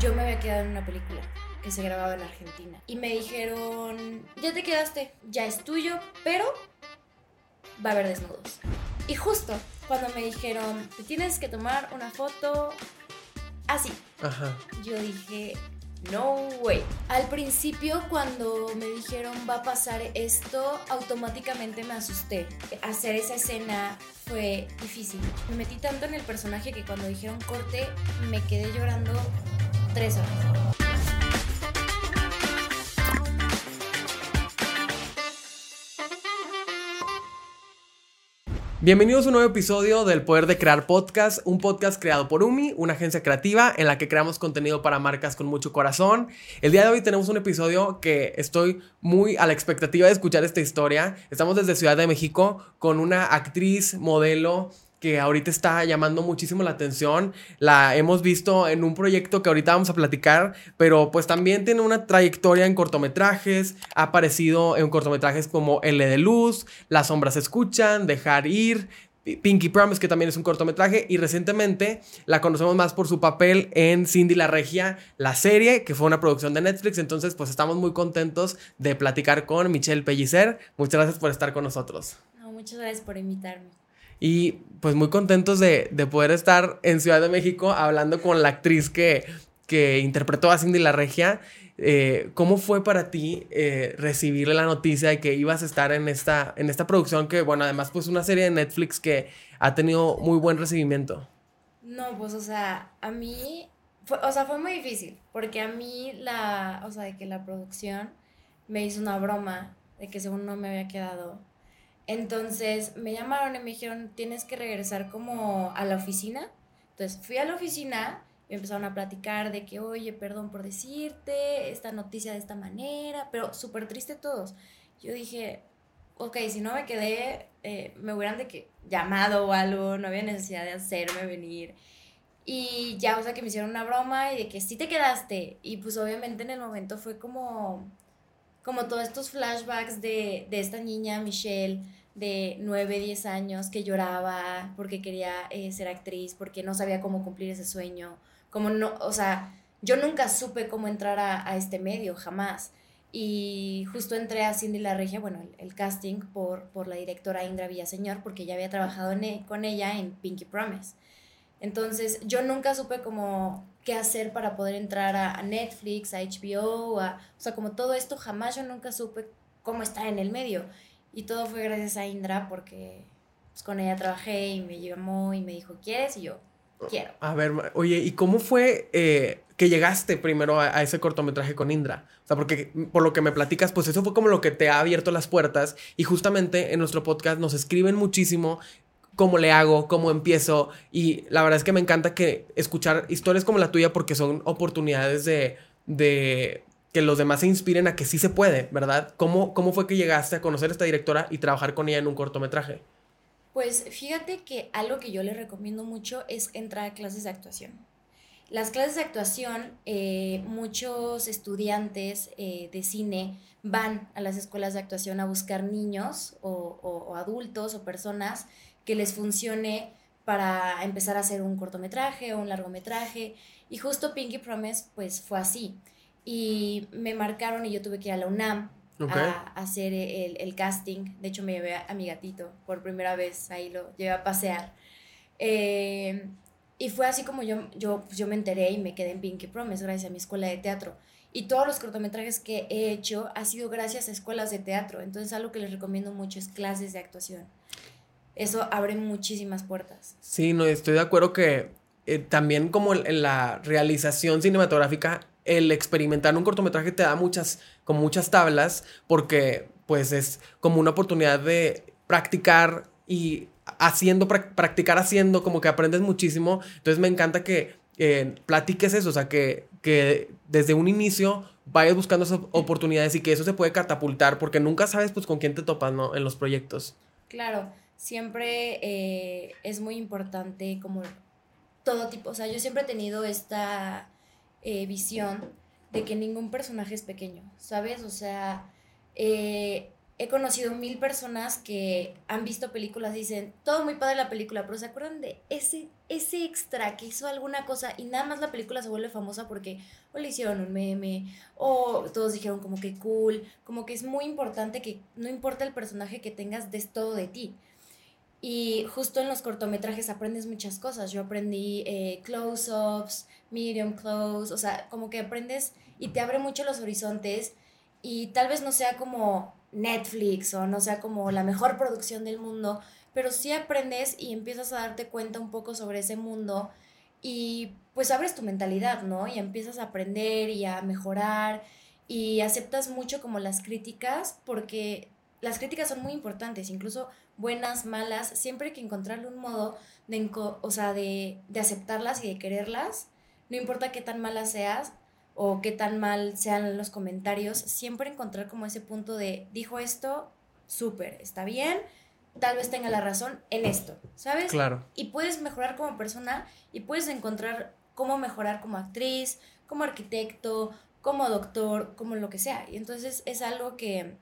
yo me había quedado en una película que se grababa en Argentina. Y me dijeron, ya te quedaste, ya es tuyo, pero va a haber desnudos. Y justo cuando me dijeron, te tienes que tomar una foto así, Ajá. yo dije, no way. Al principio cuando me dijeron va a pasar esto, automáticamente me asusté. Hacer esa escena fue difícil. Me metí tanto en el personaje que cuando dijeron corte me quedé llorando tres horas. Bienvenidos a un nuevo episodio del Poder de Crear Podcast, un podcast creado por UMI, una agencia creativa en la que creamos contenido para marcas con mucho corazón. El día de hoy tenemos un episodio que estoy muy a la expectativa de escuchar esta historia. Estamos desde Ciudad de México con una actriz, modelo, que ahorita está llamando muchísimo la atención. La hemos visto en un proyecto que ahorita vamos a platicar, pero pues también tiene una trayectoria en cortometrajes. Ha aparecido en cortometrajes como L de Luz, Las sombras se escuchan, Dejar ir. Pinky Promise, que también es un cortometraje, y recientemente la conocemos más por su papel en Cindy la Regia, la serie, que fue una producción de Netflix. Entonces, pues estamos muy contentos de platicar con Michelle Pellicer. Muchas gracias por estar con nosotros. No, muchas gracias por invitarme. Y pues muy contentos de, de, poder estar en Ciudad de México hablando con la actriz que, que interpretó a Cindy la Regia. Eh, ¿Cómo fue para ti eh, recibir la noticia de que ibas a estar en esta, en esta producción que, bueno, además pues una serie de Netflix que ha tenido muy buen recibimiento? No, pues o sea, a mí, o sea, fue muy difícil, porque a mí la, o sea, de que la producción me hizo una broma de que según no me había quedado entonces me llamaron y me dijeron, tienes que regresar como a la oficina. Entonces fui a la oficina y empezaron a platicar de que, oye, perdón por decirte esta noticia de esta manera, pero súper triste todos. Yo dije, ok, si no me quedé, eh, me hubieran de que llamado o algo, no había necesidad de hacerme venir. Y ya, o sea, que me hicieron una broma y de que sí te quedaste. Y pues obviamente en el momento fue como, como todos estos flashbacks de, de esta niña, Michelle, de 9, 10 años que lloraba porque quería eh, ser actriz, porque no sabía cómo cumplir ese sueño, como no, o sea, yo nunca supe cómo entrar a, a este medio, jamás. Y justo entré a Cindy La Regia, bueno, el, casting por, por la directora Indra Villaseñor, porque ya había trabajado en, e, con ella en Pinky Promise. Entonces, yo nunca supe cómo qué hacer para poder entrar a, a Netflix, a HBO, a, o sea, como todo esto, jamás yo nunca supe cómo estar en el medio. Y todo fue gracias a Indra porque pues, con ella trabajé y me llamó y me dijo, ¿quieres? Y yo, quiero. A ver, oye, ¿y cómo fue eh, que llegaste primero a, a, ese cortometraje con Indra? O sea, porque por lo que me platicas, pues eso fue como lo que te ha abierto las puertas y justamente en nuestro podcast nos escriben muchísimo cómo le hago, cómo empiezo y la verdad es que me encanta que escuchar historias como la tuya porque son oportunidades de, de que los demás se inspiren a que sí se puede, ¿verdad? ¿Cómo, ¿Cómo fue que llegaste a conocer a esta directora y trabajar con ella en un cortometraje? Pues fíjate que algo que yo les recomiendo mucho es entrar a clases de actuación. Las clases de actuación, eh, muchos estudiantes eh, de cine van a las escuelas de actuación a buscar niños o, o, o adultos o personas que les funcione para empezar a hacer un cortometraje o un largometraje. Y justo Pinky Promise, pues fue así y me marcaron y yo tuve que ir a la UNAM okay. a, a, hacer el, el, casting. De hecho, me llevé a, mi gatito por primera vez, ahí lo llevé a pasear. Eh, y fue así como yo, yo, pues yo me enteré y me quedé en Pinky Promise gracias a mi escuela de teatro. Y todos los cortometrajes que he hecho ha sido gracias a escuelas de teatro. Entonces, algo que les recomiendo mucho es clases de actuación. Eso abre muchísimas puertas. Sí, no, estoy de acuerdo que eh, también como en la realización cinematográfica el experimentar un cortometraje te da muchas, como muchas tablas, porque pues es como una oportunidad de practicar y haciendo, practicar haciendo, como que aprendes muchísimo. Entonces me encanta que eh, platiques eso, o sea, que, que desde un inicio vayas buscando esas oportunidades y que eso se puede catapultar, porque nunca sabes pues con quién te topas, ¿no? En los proyectos. Claro, siempre eh, es muy importante como todo tipo, o sea, yo siempre he tenido esta eh, visión de que ningún personaje es pequeño, ¿sabes? O sea, eh, he conocido mil personas que han visto películas y dicen, todo muy padre la película, pero ¿se acuerdan de ese, ese extra que hizo alguna cosa y nada más la película se vuelve famosa porque o le hicieron un meme o todos dijeron como que cool, como que es muy importante que no importa el personaje que tengas, des todo de ti. Y justo en los cortometrajes aprendes muchas cosas. Yo aprendí eh, close-ups, medium close, o sea, como que aprendes y te abre mucho los horizontes y tal vez no sea como Netflix o no sea como la mejor producción del mundo, pero sí aprendes y empiezas a darte cuenta un poco sobre ese mundo y pues abres tu mentalidad, ¿no? Y empiezas a aprender y a mejorar y aceptas mucho como las críticas porque las críticas son muy importantes, incluso buenas, malas, siempre hay que encontrarle un modo de, o sea, de, de aceptarlas y de quererlas, no importa qué tan malas seas, o qué tan mal sean los comentarios, siempre encontrar como ese punto de, dijo esto, súper, está bien, tal vez tenga la razón en esto, ¿sabes? Claro. Y puedes mejorar como persona y puedes encontrar cómo mejorar como actriz, como arquitecto, como doctor, como lo que sea. Y entonces es algo que,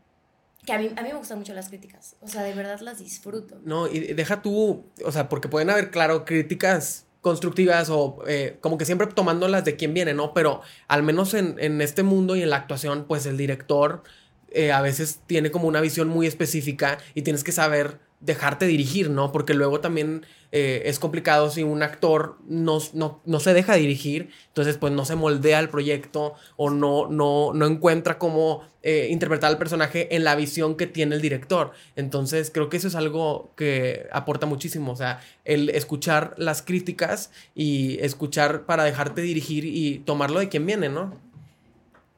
que a, mí, a mí me gustan mucho las críticas. O sea, de verdad las disfruto. No, y deja tú, o sea, porque pueden haber, claro, críticas constructivas o eh, como que siempre tomándolas de quién viene, ¿no? Pero al menos en, en este mundo y en la actuación, pues el director eh, a veces tiene como una visión muy específica y tienes que saber dejarte dirigir, ¿no? Porque luego también eh, es complicado si un actor no, no, se deja dirigir, entonces pues no se moldea el proyecto o no, no, no encuentra cómo eh, interpretar al personaje en la visión que tiene el director. Entonces creo que eso es algo que aporta muchísimo, o sea, el escuchar las críticas y escuchar para dejarte dirigir y tomarlo de quien viene, ¿no?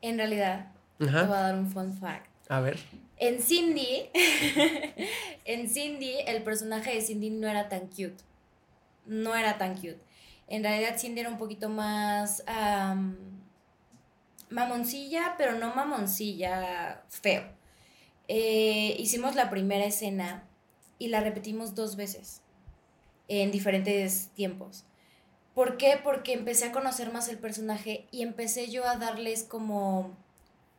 En realidad, te voy a dar un fun fact. A ver. En Cindy, en Cindy, el personaje de Cindy no era tan cute. No era tan cute. En realidad, Cindy era un poquito más mamoncilla, pero no mamoncilla feo. Eh, hicimos la primera escena y la repetimos dos veces en diferentes tiempos. ¿Por qué? Porque empecé a conocer más el personaje y empecé yo a darles como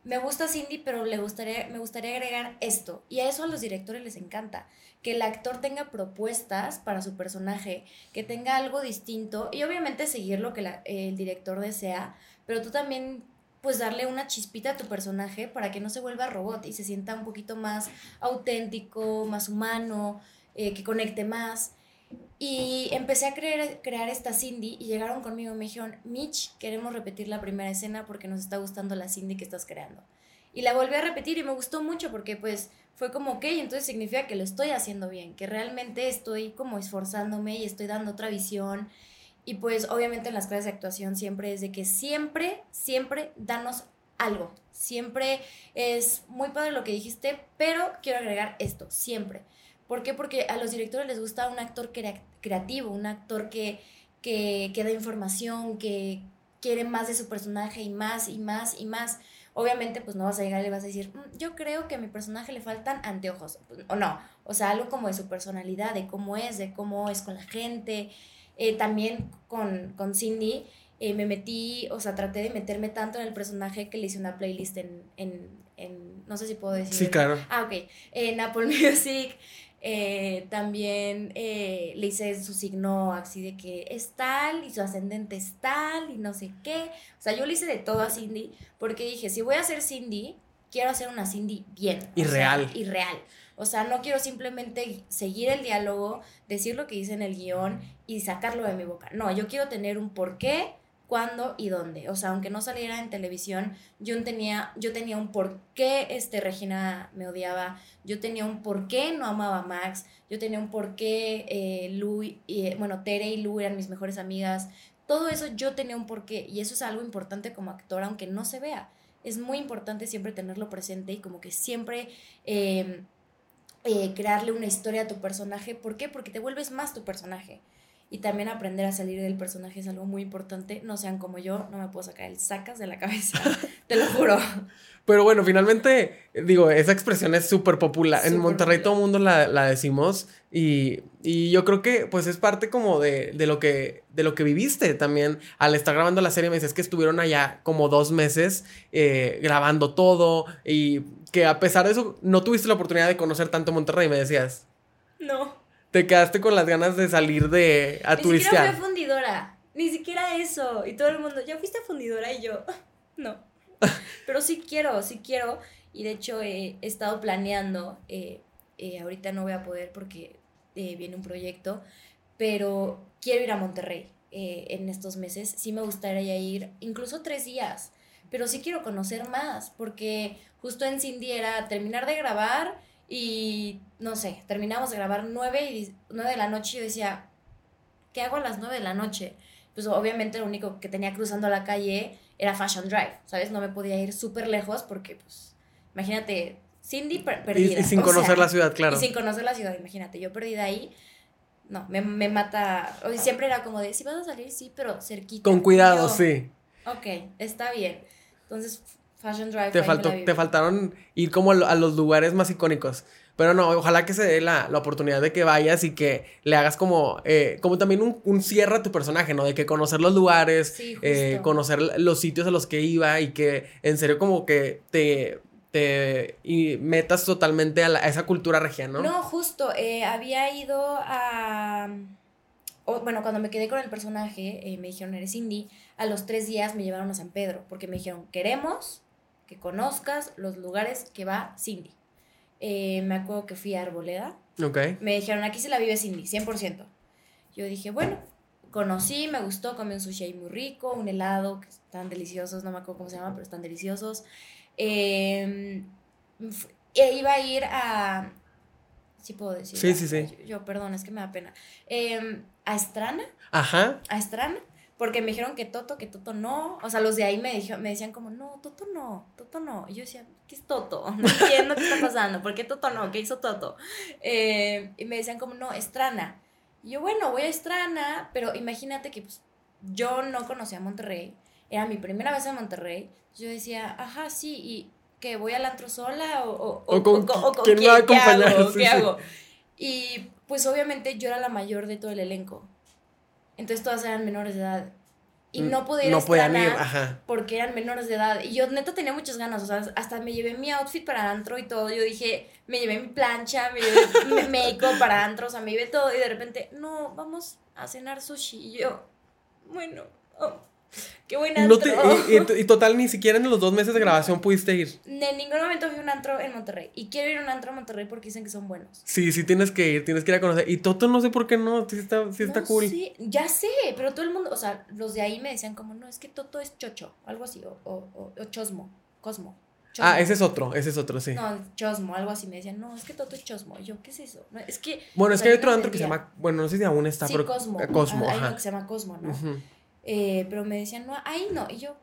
me gusta Cindy, pero le gustaría, me gustaría agregar esto. Y a eso a los directores les encanta. Que el actor tenga propuestas para su personaje, que tenga algo distinto y obviamente seguir lo que el director desea, pero tú también pues darle una chispita a tu personaje para que no se vuelva robot y se sienta un poquito más auténtico, más humano, eh, que conecte más. Y empecé a crear, crear esta Cindy y llegaron conmigo y me dijeron, Mitch, queremos repetir la primera escena porque nos está gustando la Cindy que estás creando. Y la volví a repetir y me gustó mucho porque pues fue como, ok, entonces significa que lo estoy haciendo bien, que realmente estoy como esforzándome y estoy dando otra visión. Y pues obviamente en las clases de actuación siempre es de que siempre, siempre danos algo. Siempre es muy padre lo que dijiste, pero quiero agregar esto, siempre. ¿Por qué? Porque a los directores les gusta un actor creativo, un actor que, que, da información, que quiere más de su personaje y más y más y más. Obviamente, pues no vas a llegar y le vas a decir, mm, yo creo que a mi personaje le faltan anteojos. O no, o sea, algo como de su personalidad, de cómo es, de cómo es con la gente. Eh, también con, con Cindy eh, me metí, o sea, traté de meterme tanto en el personaje que le hice una playlist en, en, en no sé si puedo decir. Sí, claro. Ah, ok. En Apple Music. Eh, también eh, le hice su signo así de que es tal y su ascendente es tal y no sé qué. O sea, yo le hice de todo a Cindy porque dije, si voy a hacer Cindy, quiero hacer una Cindy bien. Y real. y real. O sea, no quiero simplemente seguir el diálogo, decir lo que dice en el guion y sacarlo de mi boca. No, yo quiero tener un porqué cuándo y dónde. O sea, aunque no saliera en televisión, yo tenía, yo tenía un por qué este, Regina me odiaba, yo tenía un por qué no amaba a Max, yo tenía un por qué eh, y, bueno, Tere y Lu eran mis mejores amigas. Todo eso yo tenía un porqué y eso es algo importante como actor, aunque no se vea. Es muy importante siempre tenerlo presente y como que siempre... Em, eh, crearle una historia a tu personaje. ¿Por qué? Porque te vuelves más tu personaje y también aprender a salir del personaje es algo muy importante. No sean como yo, no me puedo sacar el sacas de la cabeza, te lo juro. Pero bueno, finalmente, digo, esa expresión es súper popular. en Monterrey todo el mundo la, la decimos y, y, yo creo que pues es parte como de, de, lo que, de lo que viviste también. Al estar grabando la serie me dices que estuvieron allá como dos meses eh, grabando todo y que a pesar de eso no tuviste la oportunidad de conocer tanto Monterrey, me decías. No. Te quedaste con las ganas de salir de a Ni turistear. siquiera fui a fundidora. Ni siquiera eso. Y todo el mundo, ¿ya fuiste a fundidora? Y yo, no. Pero sí quiero, sí quiero. Y de hecho eh, he estado planeando. eh, eh, ahorita no voy a poder porque eh, viene un proyecto. Pero quiero ir a Monterrey en estos meses. Sí me gustaría ir, incluso tres días. Pero sí quiero conocer más. Porque justo en Cindy era terminar de grabar. Y no sé, terminamos de grabar nueve, y, nueve de la noche y yo decía, ¿qué hago a las 9 de la noche? Pues obviamente lo único que tenía cruzando la calle era Fashion Drive, ¿sabes? No me podía ir súper lejos porque, pues, imagínate, Cindy per- Y, perdida. y sin o conocer sea, la ciudad, claro. Y sin conocer la ciudad, imagínate, yo perdida ahí, no, me, me mata, o sea, siempre era como de, si vas a salir, sí, pero cerquita. Con cuidado, Y yo, sí. Ok, está bien. Entonces, Fashion Drive. Te, faltó, te faltaron ir como a lo- a los lugares más icónicos. Pero no, ojalá que se dé la, la oportunidad de que vayas y que le hagas como, eh, como también un, un cierre a tu personaje, ¿no? De que conocer los lugares, Sí, eh, conocer los sitios a los que iba y que en serio como que te, te y metas totalmente a, la- a esa cultura regia, ¿no? ¿no? justo, eh, había ido a... o, bueno, cuando me quedé con el personaje, eh, me dijeron, eres indie, a los tres días me llevaron a San Pedro, porque me dijeron, queremos que conozcas los lugares que va Cindy. Eh, me acuerdo que fui a Arboleda, me dijeron, aquí se la vive Cindy, 100%. Yo dije, bueno, conocí, me gustó, comí un sushi ahí muy rico, un helado, que están deliciosos, no me acuerdo cómo se llama, pero están deliciosos. Eh, iba a ir a... Sí puedo decir. Sí, sí, sí. Yo, yo, perdón, es que me da pena. Eh, a Estrana, Ajá. a Estrana, porque me dijeron que Toto, que Toto no. O sea, los de ahí me, dijo, me decían como, no, Toto no, Toto no. Y yo decía, ¿qué es Toto? No entiendo qué está pasando. ¿Por qué Toto no? ¿Qué hizo Toto? Eh, y me decían como, no, Estrana. Y yo, bueno, voy a Estrana, pero imagínate que pues, yo no conocía Monterrey. Era mi primera vez en Monterrey. Yo decía, ajá, sí, y que voy al antro sola o, o, O con o- o con quién me va a quién, ¿qué acompañar? hago? Sí, ¿Qué sí. hago? Y pues obviamente yo era la mayor de todo el elenco. Entonces todas eran menores de edad. Y no ir a Mm, No podían ir, Estrana ajá. porque eran menores de edad. Y yo neta tenía muchas ganas. O sea, hasta me llevé mi outfit para antro y todo. Yo dije, me llevé mi plancha, me llevé mi make-up para antro. O sea, me llevé todo. Y de repente, no, vamos a cenar sushi. Y yo, bueno, oh, qué buen No antro. te- y, y- y total, ni siquiera en los dos meses de grabación pudiste ir. En ningún momento fui a un antro en Monterrey. Y quiero ir a un antro en Monterrey porque dicen que son buenos. Sí, sí tienes que ir, tienes que ir a conocer. Y Toto no sé por qué no, sí está, sí está No cool. sé, ya sé, pero todo el mundo, o sea, los de ahí me decían como, no, es que Toto es chocho, algo así, o, o, o, o chosmo, cosmo. chosmo. Ah, ese es otro, ese es otro, sí. No, chosmo, algo así, me decían, no, es que Toto es chosmo. Y yo, ¿qué es eso? No, es que... Bueno, es que hay otro antro que se llama, bueno, no sé si aún está, Sí, pero Cosmo. Cosmo, Ah, Hay ajá. uno que se llama Cosmo, ¿no? Eh, pero me decían, no, ahí no. Y yo,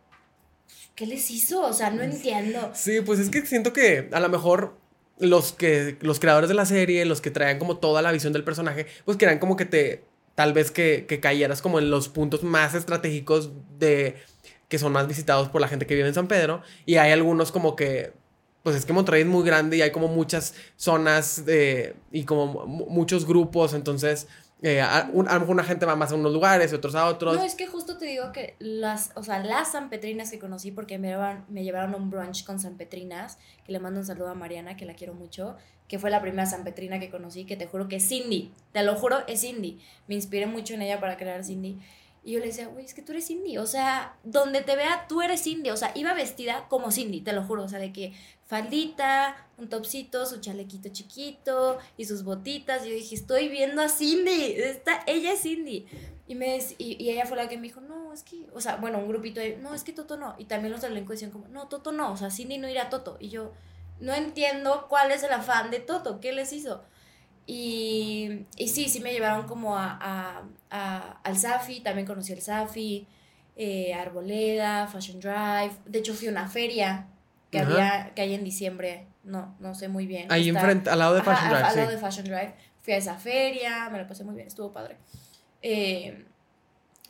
¿qué les hizo? O sea, no entiendo. Sí, pues es que siento que a lo mejor los que los creadores de la serie, los que traían como toda la visión del personaje, pues querían como que te tal vez que, que cayeras como en los puntos más estratégicos de que son más visitados por la gente que vive en San Pedro y hay algunos como que pues es que Monterrey es muy grande y hay como muchas zonas de, y como mu- muchos grupos, entonces eh, a, lo mejor una gente va más a unos lugares y otros a otros. No, es que justo te digo que las, o sea, las sanpetrinas que conocí, porque me llevaron, me llevaron a un brunch con sanpetrinas, que le mando un saludo a Mariana, que la quiero mucho, que fue la primera sanpetrina que conocí, que te juro que es Cindy, te lo juro, es Cindy. Me inspiré mucho en ella para crear Cindy. Y yo le decía, güey, es que tú eres Cindy, o sea, donde te vea, tú eres Cindy, o sea, iba vestida como Cindy, te lo juro, o sea, de que faldita, un topsito, su chalequito chiquito y sus botitas. Yo dije, estoy viendo a Cindy, está, ella es Cindy. Y, me, y, y ella fue la que me dijo, no, es que, o sea, bueno, un grupito de, no, es que Toto no. Y también los elenco decían como, no, Toto no, o sea, Cindy no irá a Toto. Y yo, no entiendo cuál es el afán de Toto, ¿qué les hizo? Y, y sí, sí me llevaron como a, a- a- al Safi, también conocí el Safi, eh, Arboleda, Fashion Drive. De hecho, fui a una feria que, Ajá. había, que hay en diciembre, no, no sé muy bien. Ahí enfrente, al lado de Ajá, Fashion al- Drive, al sí. lado de Fashion Drive. Fui a esa feria, me la pasé muy bien, estuvo padre. Eh,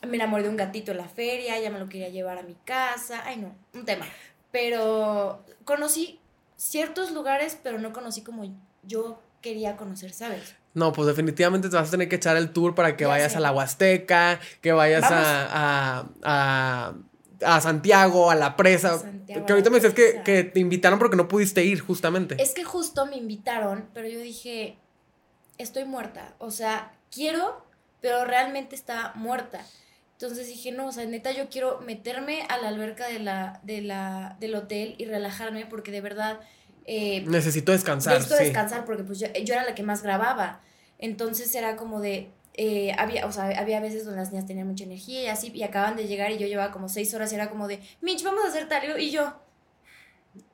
me enamoré de un gatito en la feria, ya me lo quería llevar a mi casa. Ay, no, un tema. Pero conocí ciertos lugares, pero no conocí como yo quería conocer, ¿sabes? No, pues definitivamente te vas a tener que echar el tour para que Ya vayas sé. a la Huasteca, que vayas Vamos. a, a, a- a Santiago, a la presa. que ahorita me dices que, que, te invitaron porque no pudiste ir, justamente. Es que justo me invitaron, pero yo dije, estoy muerta. O sea, quiero, pero realmente está muerta. Entonces dije, no, o sea, neta, yo quiero meterme a la alberca de la, de la, del hotel y relajarme porque de verdad... Eh, necesito descansar. Necesito descansar porque pues yo, yo, era la que más grababa. Entonces era como de... Eh, había, o sea, había veces donde las niñas tenían mucha energía y así, y acaban de llegar y yo llevaba como seis horas y era como de, Mitch, vamos a hacer tal, y yo...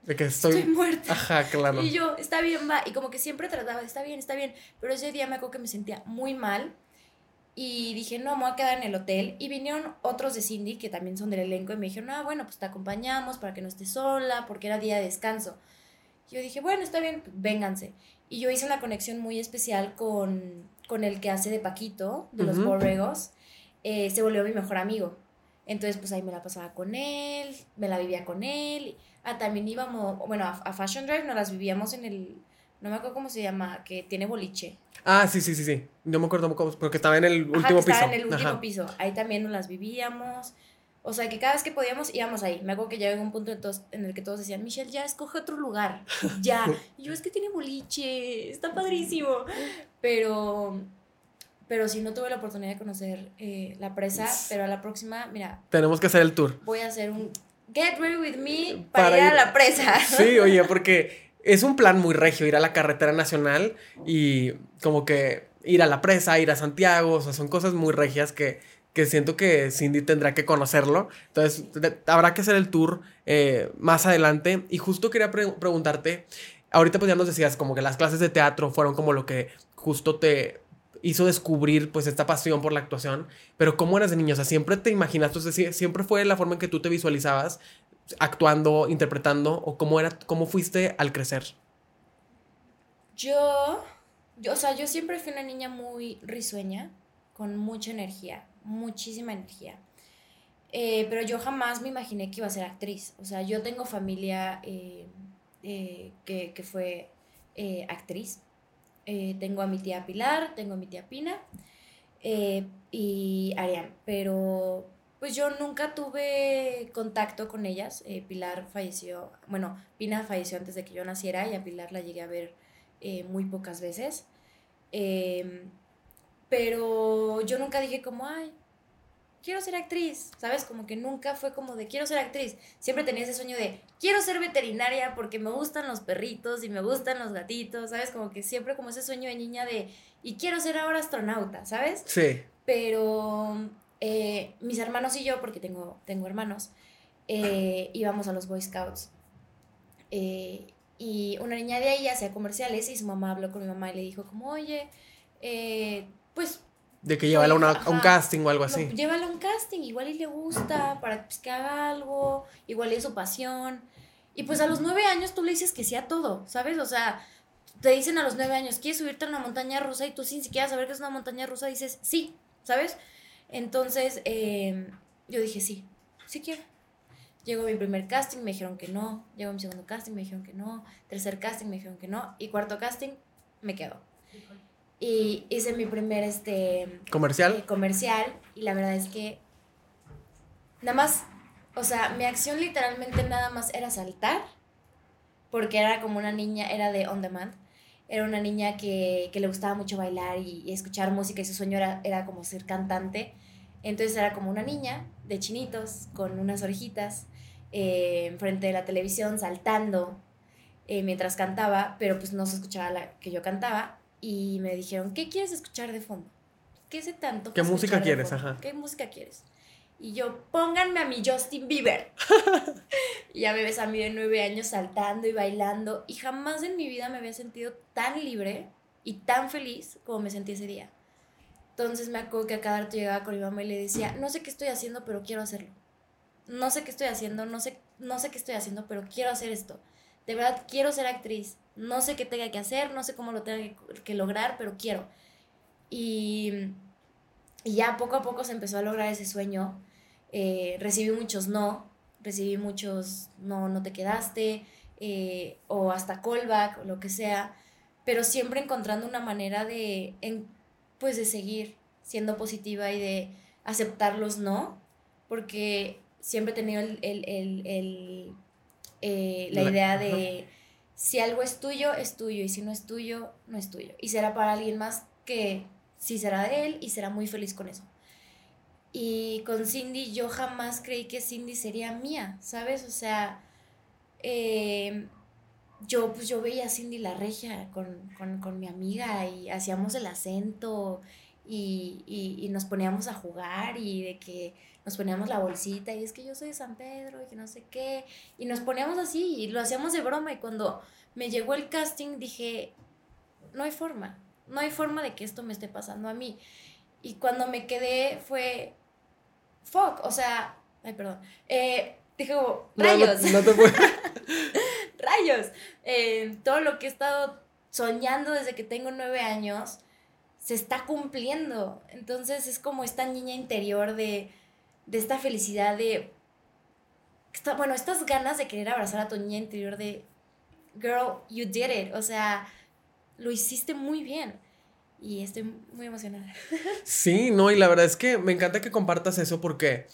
De que estoy... Estoy muerta. Ajá, claro. Y yo, está bien, va. Y como que siempre trataba, está bien, está bien. Pero ese día me acuerdo que me sentía muy mal y dije, no, me voy a quedar en el hotel. Y vinieron otros de Cindy, que también son del elenco, y me dijeron, ah, bueno, pues te acompañamos para que no estés sola, porque era día de descanso. Yo dije, bueno, está bien, vénganse. Y yo hice una conexión muy especial con, con el que hace de Paquito, de los Borregos. Eh, se volvió mi mejor amigo. Entonces, pues ahí me la pasaba con él, me la vivía con él. Ah, también íbamos, bueno, a, a Fashion Drive nos las vivíamos en el, no me acuerdo cómo se llama, que tiene boliche. Ah, sí, sí, sí, sí. No me acuerdo cómo, porque estaba en el último piso. Estaba en el último piso. Ahí también nos las vivíamos. O sea, que cada vez que podíamos íbamos ahí. Me acuerdo que ya llegó un punto en, el que todos decían, Michelle, ya escoge otro lugar. Ya. Y yo, es que tiene boliche, está padrísimo. Pero, pero sí, no tuve la oportunidad de conocer eh, la presa. Pero a la próxima, mira. Tenemos que hacer el tour. Voy a hacer un Get Ready With Me para, ir a la presa. Sí, oye, porque es un plan muy regio ir a la carretera nacional y como que ir a la presa, ir a Santiago, o sea, son cosas muy regias que, que siento que Cindy tendrá que conocerlo. Entonces, habrá que hacer el tour eh, más adelante. Y justo quería preguntarte, ahorita pues ya nos decías como que las clases de teatro fueron como lo que justo te hizo descubrir pues esta pasión por la actuación, pero ¿cómo eras de niño? O sea, siempre te imaginaste, siempre fue la forma en que tú te visualizabas actuando, interpretando o cómo era cómo fuiste al crecer? Yo, yo, o sea, yo siempre fui una niña muy risueña, con mucha energía, muchísima energía. Eh, pero yo jamás me imaginé que iba a ser actriz. O sea, yo tengo familia eh, eh, que, que, fue actriz. Tengo a mi tía Pilar, tengo a mi tía Pina y Ariane. Pero pues yo nunca tuve contacto con ellas. Eh, Pilar falleció, bueno, Pina falleció antes de que yo naciera y a Pilar la llegué a ver eh, muy pocas veces. Em, pero yo nunca dije como, ay, quiero ser actriz, ¿sabes? Como que nunca fue como de quiero ser actriz. Siempre tenía ese sueño de quiero ser veterinaria porque me gustan los perritos y me gustan los gatitos, ¿sabes? Como que siempre como ese sueño de niña de y quiero ser ahora astronauta, ¿sabes? Sí. Pero eh, mis hermanos y yo, porque tengo, tengo hermanos, eh, íbamos a los Boy Scouts. Eh, y una niña de ahí hacía comerciales y su mamá habló con mi mamá y le dijo como, oye, pues... De que llévala a un casting o algo así. llévala a un casting, igual y le gusta, para pues, que haga algo, igual y es su pasión. Y pues a los nueve años tú le dices que sí a todo, ¿sabes? O sea, te dicen a los nueve años, ¿quieres subirte a una montaña rusa? Y tú sin siquiera saber que es una montaña rusa dices, sí, ¿sabes? Entonces, em, yo dije, sí, sí quiero. Llegó mi primer casting, me dijeron que no. Llegó mi segundo casting, me dijeron que no. Tercer casting, me dijeron que no. Y cuarto casting, me quedó. Y hice mi primer, este... ¿Comercial? Eh, comercial. Y la verdad es que... Nada más, o sea, mi acción literalmente nada más era saltar. Porque era como una niña, era de on demand era una niña que, le gustaba mucho bailar y, escuchar música y su sueño era, era, como ser cantante. Entonces era como una niña de chinitos con unas orejitas eh, enfrente de la televisión saltando eh, mientras cantaba, pero pues no se escuchaba la que yo cantaba y me dijeron, ¿qué quieres escuchar de fondo? ¿Qué sé tanto? ¿Qué música quieres? Ajá. ¿Qué música quieres? Y yo, pónganme a mi Justin Bieber. y ya me ves a mí de nueve años saltando y bailando. Y jamás en mi vida me había sentido tan libre y tan feliz como me sentí ese día. Entonces me acuerdo que a cada rato llegaba con mi mamá y le decía, no sé qué estoy haciendo, pero quiero hacerlo. No sé qué estoy haciendo, no sé, no sé qué estoy haciendo, pero quiero hacer esto. De verdad, quiero ser actriz. No sé qué tenga que hacer, no sé cómo lo tenga que, lograr, pero quiero. Y, y ya poco a poco se empezó a lograr ese sueño. Eh, recibí muchos no, recibí muchos no, no te quedaste, eh, o hasta callback, o lo que sea, pero siempre encontrando una manera de, en, pues de seguir siendo positiva y de aceptar los no, porque siempre he tenido el, el, el, eh, la, idea de si algo es tuyo, es tuyo, y si no es tuyo, no es tuyo. Y será para alguien más que sí será de él y será muy feliz con eso. Y con Cindy yo jamás creí que Cindy sería mía, ¿sabes? O sea, eh, yo pues yo veía a Cindy la regia con, mi amiga y hacíamos el acento y, y, nos poníamos a jugar y de que nos poníamos la bolsita y es que yo soy de San Pedro y que no sé qué y nos poníamos así y lo hacíamos de broma y cuando me llegó el casting dije, no hay forma, no hay forma de que esto me esté pasando a mí. Y cuando me quedé fue, fuck, o sea, ay, perdón, eh, dije, rayos. No, te rayos. Eh, todo lo que he estado soñando desde que tengo nueve años se está cumpliendo. Entonces es como esta niña interior de, de esta felicidad de... bueno, estas ganas de querer abrazar a tu niña interior de, girl, you did it. O sea, lo hiciste muy bien. Y estoy muy emocionada. Sí, no, y la verdad es que me encanta que compartas eso porque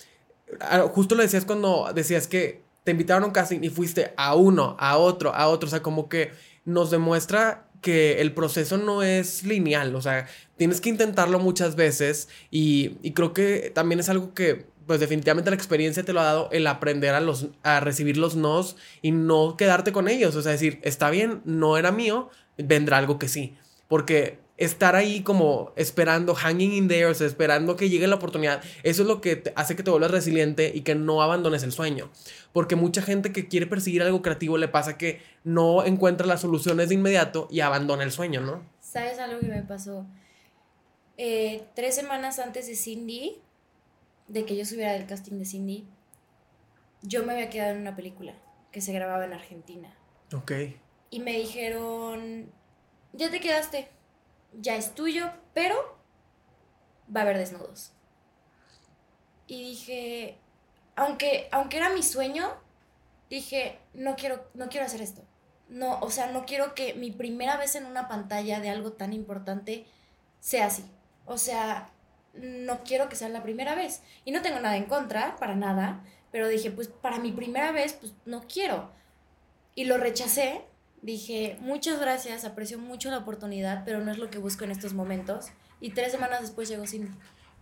ah, justo lo decías cuando decías que te invitaron a un casting y fuiste a uno, a otro, a otro. O sea, como que nos demuestra que el proceso no es lineal. O sea, tienes que intentarlo muchas veces y, y creo que también es algo que pues definitivamente la experiencia te lo ha dado el aprender a, los, a recibir los nos y no quedarte con ellos. O sea, decir, está bien, no era mío, vendrá algo que sí. Porque estar ahí como esperando, hanging in there, o sea, esperando que llegue la oportunidad, eso es lo que hace que te vuelvas resiliente y que no abandones el sueño. Porque mucha gente que quiere perseguir algo creativo le pasa que no encuentra las soluciones de inmediato y abandona el sueño, ¿no? ¿Sabes algo que me pasó? Eh, tres semanas antes de Cindy, de que yo subiera del casting de Cindy, yo me había quedado en una película que se grababa en Argentina. Ok. Y me dijeron, ya te quedaste, ya es tuyo, pero va a haber desnudos. Y dije, aunque, aunque era mi sueño, dije, no quiero, no quiero hacer esto. No, o sea, no quiero que mi primera vez en una pantalla de algo tan importante sea así. O sea, no quiero que sea la primera vez. Y no tengo nada en contra, para nada, pero dije, pues para mi primera vez, pues no quiero. Y lo rechacé. Dije, muchas gracias, aprecio mucho la oportunidad, pero no es lo que busco en estos momentos. Y tres semanas después llegó Cindy.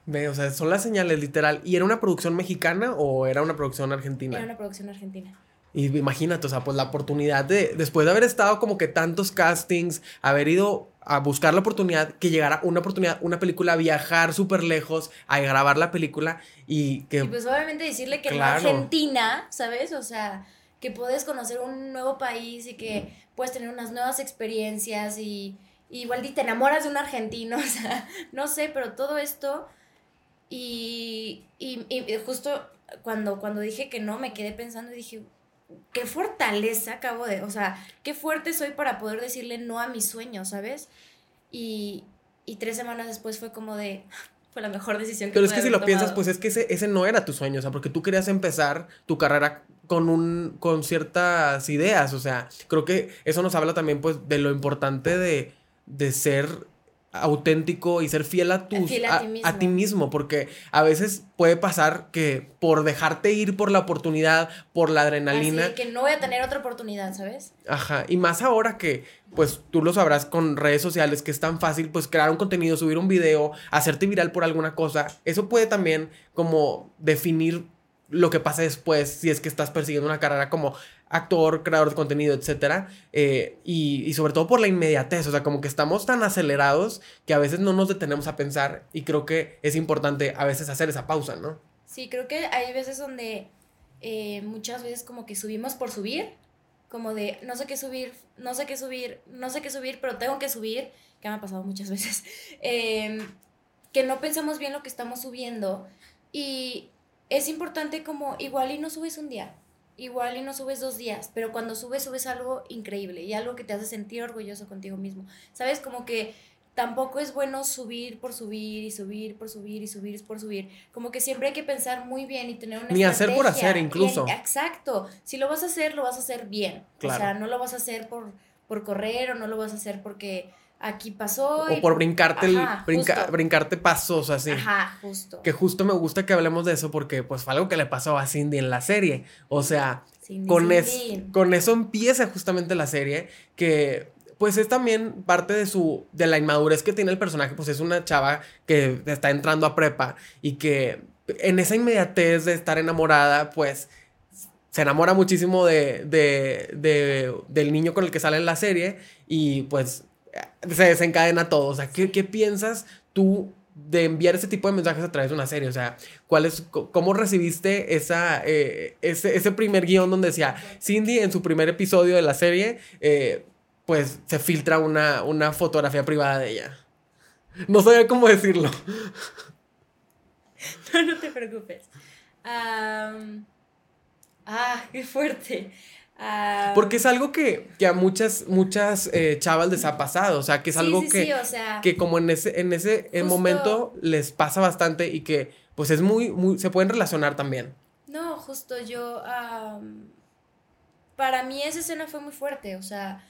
Ve, o sea, son las señales literal. ¿Y era una producción mexicana o era una producción argentina? Era una producción argentina. Y imagínate, o sea, pues la oportunidad de, después de haber estado como que tantos castings, haber ido a buscar la oportunidad, que llegara una oportunidad, una película, viajar súper lejos, a grabar la película y que... Y pues obviamente decirle que en Argentina, ¿sabes? O sea, que puedes conocer un nuevo país y que puedes tener unas nuevas experiencias y, igual te enamoras de un argentino, o sea, no sé, pero todo esto y, y, y justo cuando, cuando dije que no, me quedé pensando y dije, qué fortaleza acabo de, o sea, qué fuerte soy para poder decirle no a mis sueños, ¿sabes? Y, y tres semanas después fue como de, fue la mejor decisión que Pero es que si lo piensas, pues es que ese, ese no era tu sueño, o sea, porque tú querías empezar tu carrera con un con ciertas ideas, o sea, creo que eso nos habla también pues de lo importante de, de ser auténtico y ser fiel a tus a, ti mismo. porque a veces puede pasar que por dejarte ir por la oportunidad, por la adrenalina, Así que no voy a tener otra oportunidad, ¿sabes? Ajá, y más ahora que pues tú lo sabrás con redes sociales que es tan fácil pues crear un contenido, subir un video, hacerte viral por alguna cosa, eso puede también como definir lo que pasa después si es que estás persiguiendo una carrera como actor, creador de contenido, etcétera, eh, y, sobre todo por la inmediatez, o sea, como que estamos tan acelerados que a veces no nos detenemos a pensar y creo que es importante a veces hacer esa pausa, ¿no? Sí, creo que hay veces donde eh, muchas veces como que subimos por subir, como de no sé qué subir, no sé qué subir, no sé qué subir, pero tengo que subir, que me ha pasado muchas veces, em, que no pensamos bien lo que estamos subiendo y es importante como igual y no subes un día, igual y no subes dos días, pero cuando subes, subes algo increíble y algo que te hace sentir orgulloso contigo mismo. ¿Sabes? Como que tampoco es bueno subir por subir y subir por subir y subir por subir. Como que siempre hay que pensar muy bien y tener una Ni hacer por hacer incluso. exacto. Si lo vas a hacer, lo vas a hacer bien. O sea, no lo vas a hacer por, por correr o no lo vas a hacer porque aquí pasó. O por brincarte, el, brincarte pasos así. Ajá, justo. Que justo me gusta que hablemos de eso porque pues fue algo que le pasó a Cindy en la serie. O sea, con, con eso empieza justamente la serie que pues es también parte de su de la inmadurez que tiene el personaje, pues es una chava que está entrando a prepa y que en esa inmediatez de estar enamorada, pues se enamora muchísimo de, de, del niño con el que sale en la serie y pues se desencadena todo. O sea, ¿qué, piensas tú de enviar ese tipo de mensajes a través de una serie? O sea, ¿cuál ¿cómo recibiste esa, eh, ese, primer guion donde decía, Cindy en su primer episodio de la serie, eh, pues se filtra una, una fotografía privada de ella? No sabía cómo decirlo. No, no te preocupes. ah, qué fuerte. Ah, Porque es algo que, a muchas, muchas eh, chavas les ha pasado. O sea, que es algo que, que como en ese, en ese momento les pasa bastante y que pues es muy, muy, se pueden relacionar también. No, justo yo, para mí esa escena fue muy fuerte. O sea,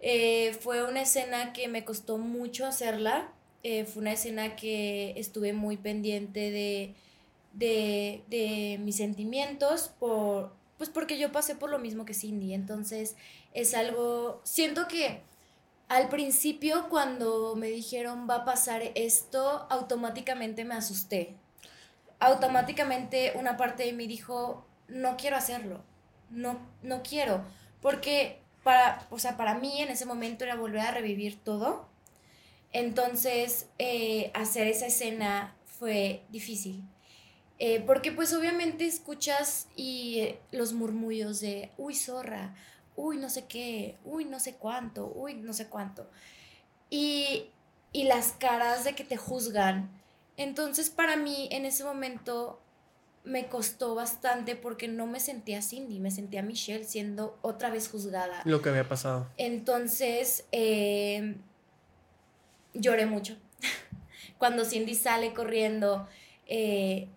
eh, fue una escena que me costó mucho hacerla. Eh, fue una escena que estuve muy pendiente de, de, de mis sentimientos por pues porque yo pasé por lo mismo que Cindy, entonces es algo, siento que al principio cuando me dijeron va a pasar esto, automáticamente me asusté. Automáticamente una parte de mí dijo, no quiero hacerlo, no, no quiero, porque para, o sea, para mí en ese momento era volver a revivir todo. Entonces, eh, hacer esa escena fue difícil. Eh, porque pues obviamente escuchas y eh, los murmullos de, uy, zorra, uy, no sé qué, uy, no sé cuánto, uy, no sé cuánto. Y, y las caras de que te juzgan. Entonces para mí en ese momento me costó bastante porque no me sentía Cindy, me sentía Michelle siendo otra vez juzgada. Lo que había pasado. Entonces eh, lloré mucho. Cuando Cindy sale corriendo, eh,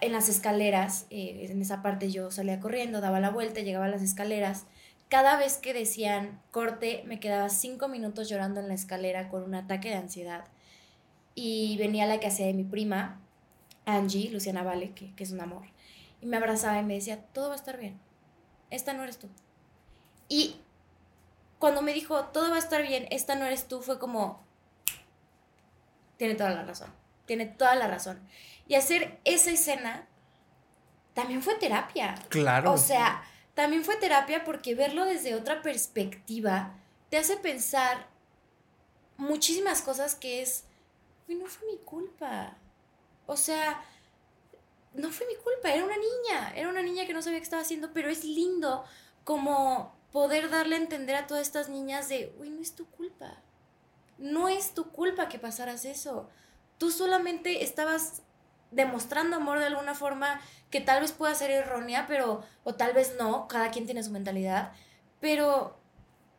en las escaleras, eh, en esa parte yo salía corriendo, daba la vuelta, llegaba a las escaleras. Cada vez que decían corte, me quedaba cinco minutos llorando en la escalera con un ataque de ansiedad. Y venía la que hacía de mi prima, Angie, Luciana Vale, que, que es un amor. Y me abrazaba y me decía, todo va a estar bien. Esta no eres tú. Y cuando me dijo, todo va a estar bien, esta no eres tú, fue como, tiene toda la razón. Tiene toda la razón. Y hacer esa escena también fue terapia. Claro. O sea, también fue terapia porque verlo desde otra perspectiva te hace pensar muchísimas cosas que es, no fue mi culpa. O sea, no fue mi culpa, era una niña, era una niña que no sabía qué estaba haciendo, pero es lindo como poder darle a entender a todas estas niñas de, uy, no es tu culpa. No es tu culpa que pasaras eso. Tú solamente estabas demostrando amor de alguna forma que tal vez pueda ser errónea, pero, o tal vez no, cada quien tiene su mentalidad, pero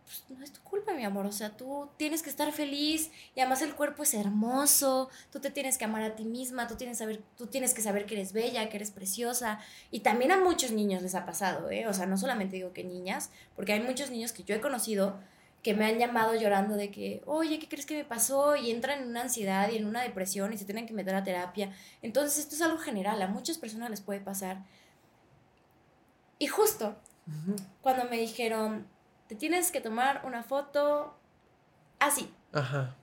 pues, no es tu culpa, mi amor, o sea, tú tienes que estar feliz y además el cuerpo es hermoso, tú te tienes que amar a ti misma, tú tienes, saber, tú tienes que saber que eres bella, que eres preciosa, y también a muchos niños les ha pasado, ¿eh? O sea, no solamente digo que niñas, porque hay muchos niños que yo he conocido que me han llamado llorando de que, oye, ¿qué crees que me pasó? Y entran en una ansiedad y en una depresión y se tienen que meter a terapia. Entonces, esto es algo general, a muchas personas les puede pasar. Y justo cuando me dijeron, te tienes que tomar una foto así,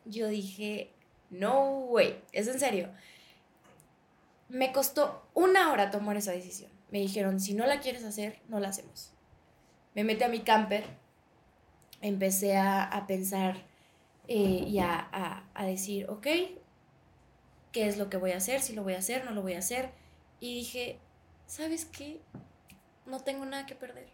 yo dije, no way, es en serio. Me costó una hora tomar esa decisión. Me dijeron, si no la quieres hacer, no la hacemos. Me metí a mi camper empecé a, pensar eh, y a, decir, ok, ¿qué es lo que voy a hacer? Si lo voy a hacer, no lo voy a hacer. Y dije, ¿sabes qué? No tengo nada que perder.